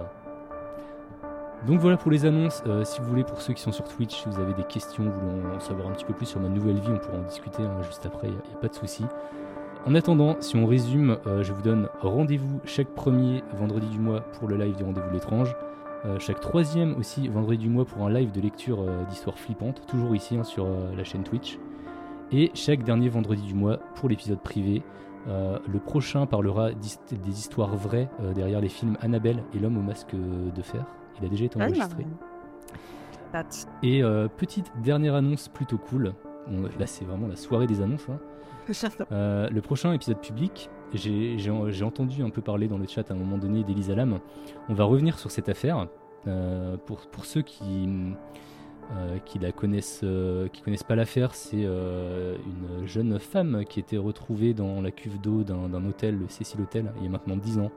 Donc voilà pour les annonces. Euh, si vous voulez, pour ceux qui sont sur Twitch, si vous avez des questions, voulez en savoir un petit peu plus sur ma nouvelle vie, on pourra en discuter hein, juste après, il n'y a, pas de souci. En attendant, si on résume, euh, je vous donne rendez-vous chaque premier vendredi du mois pour le live du rendez-vous de l'étrange. Euh, chaque troisième aussi vendredi du mois pour un live de lecture d'histoires flippantes, toujours ici hein, sur la chaîne Twitch. Et chaque dernier vendredi du mois pour l'épisode privé. Le prochain parlera des histoires vraies derrière les films Annabelle et l'homme au masque de fer. Il a déjà été enregistré. Date. Et euh, petite dernière annonce plutôt cool. Là, c'est vraiment la soirée des annonces. hein. Euh, le prochain épisode public, j'ai entendu un peu parler dans le chat à un moment donné d'Elisa Lam. On va revenir sur cette affaire. Euh, pour, pour ceux qui, euh, qui la connaissent, euh, qui connaissent pas l'affaire, c'est une jeune femme qui était retrouvée dans la cuve d'eau d'un hôtel, le Cecil Hotel, il y a maintenant 10 ans.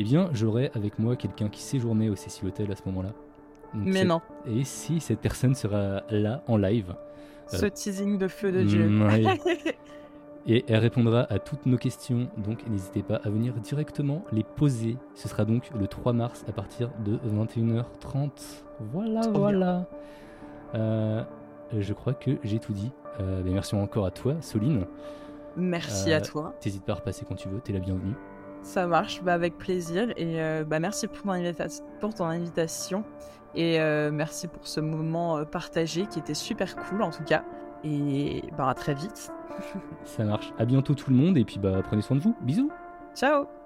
Eh bien, j'aurai avec moi quelqu'un qui séjournait au Cecil Hotel à ce moment-là. Donc, Mais non, Et si cette personne sera là en live, ce teasing de feu de Dieu. Mm, ouais. et elle répondra à toutes nos questions, donc n'hésitez pas à venir directement les poser. Ce sera donc le 3 mars à partir de 21h30. Voilà, Trop voilà. Euh, je crois que j'ai tout dit. Euh, ben, merci encore à toi, Soline. Merci Euh, à toi. T'hésites pas à repasser quand tu veux, t'es la bienvenue. Ça marche, bah avec plaisir. Et euh, bah merci pour ton, invita- pour ton invitation. Et euh, merci pour ce moment euh, partagé qui était super cool en tout cas. Et bah à très vite. Ça marche. À bientôt tout le monde et puis bah prenez soin de vous. Bisous. Ciao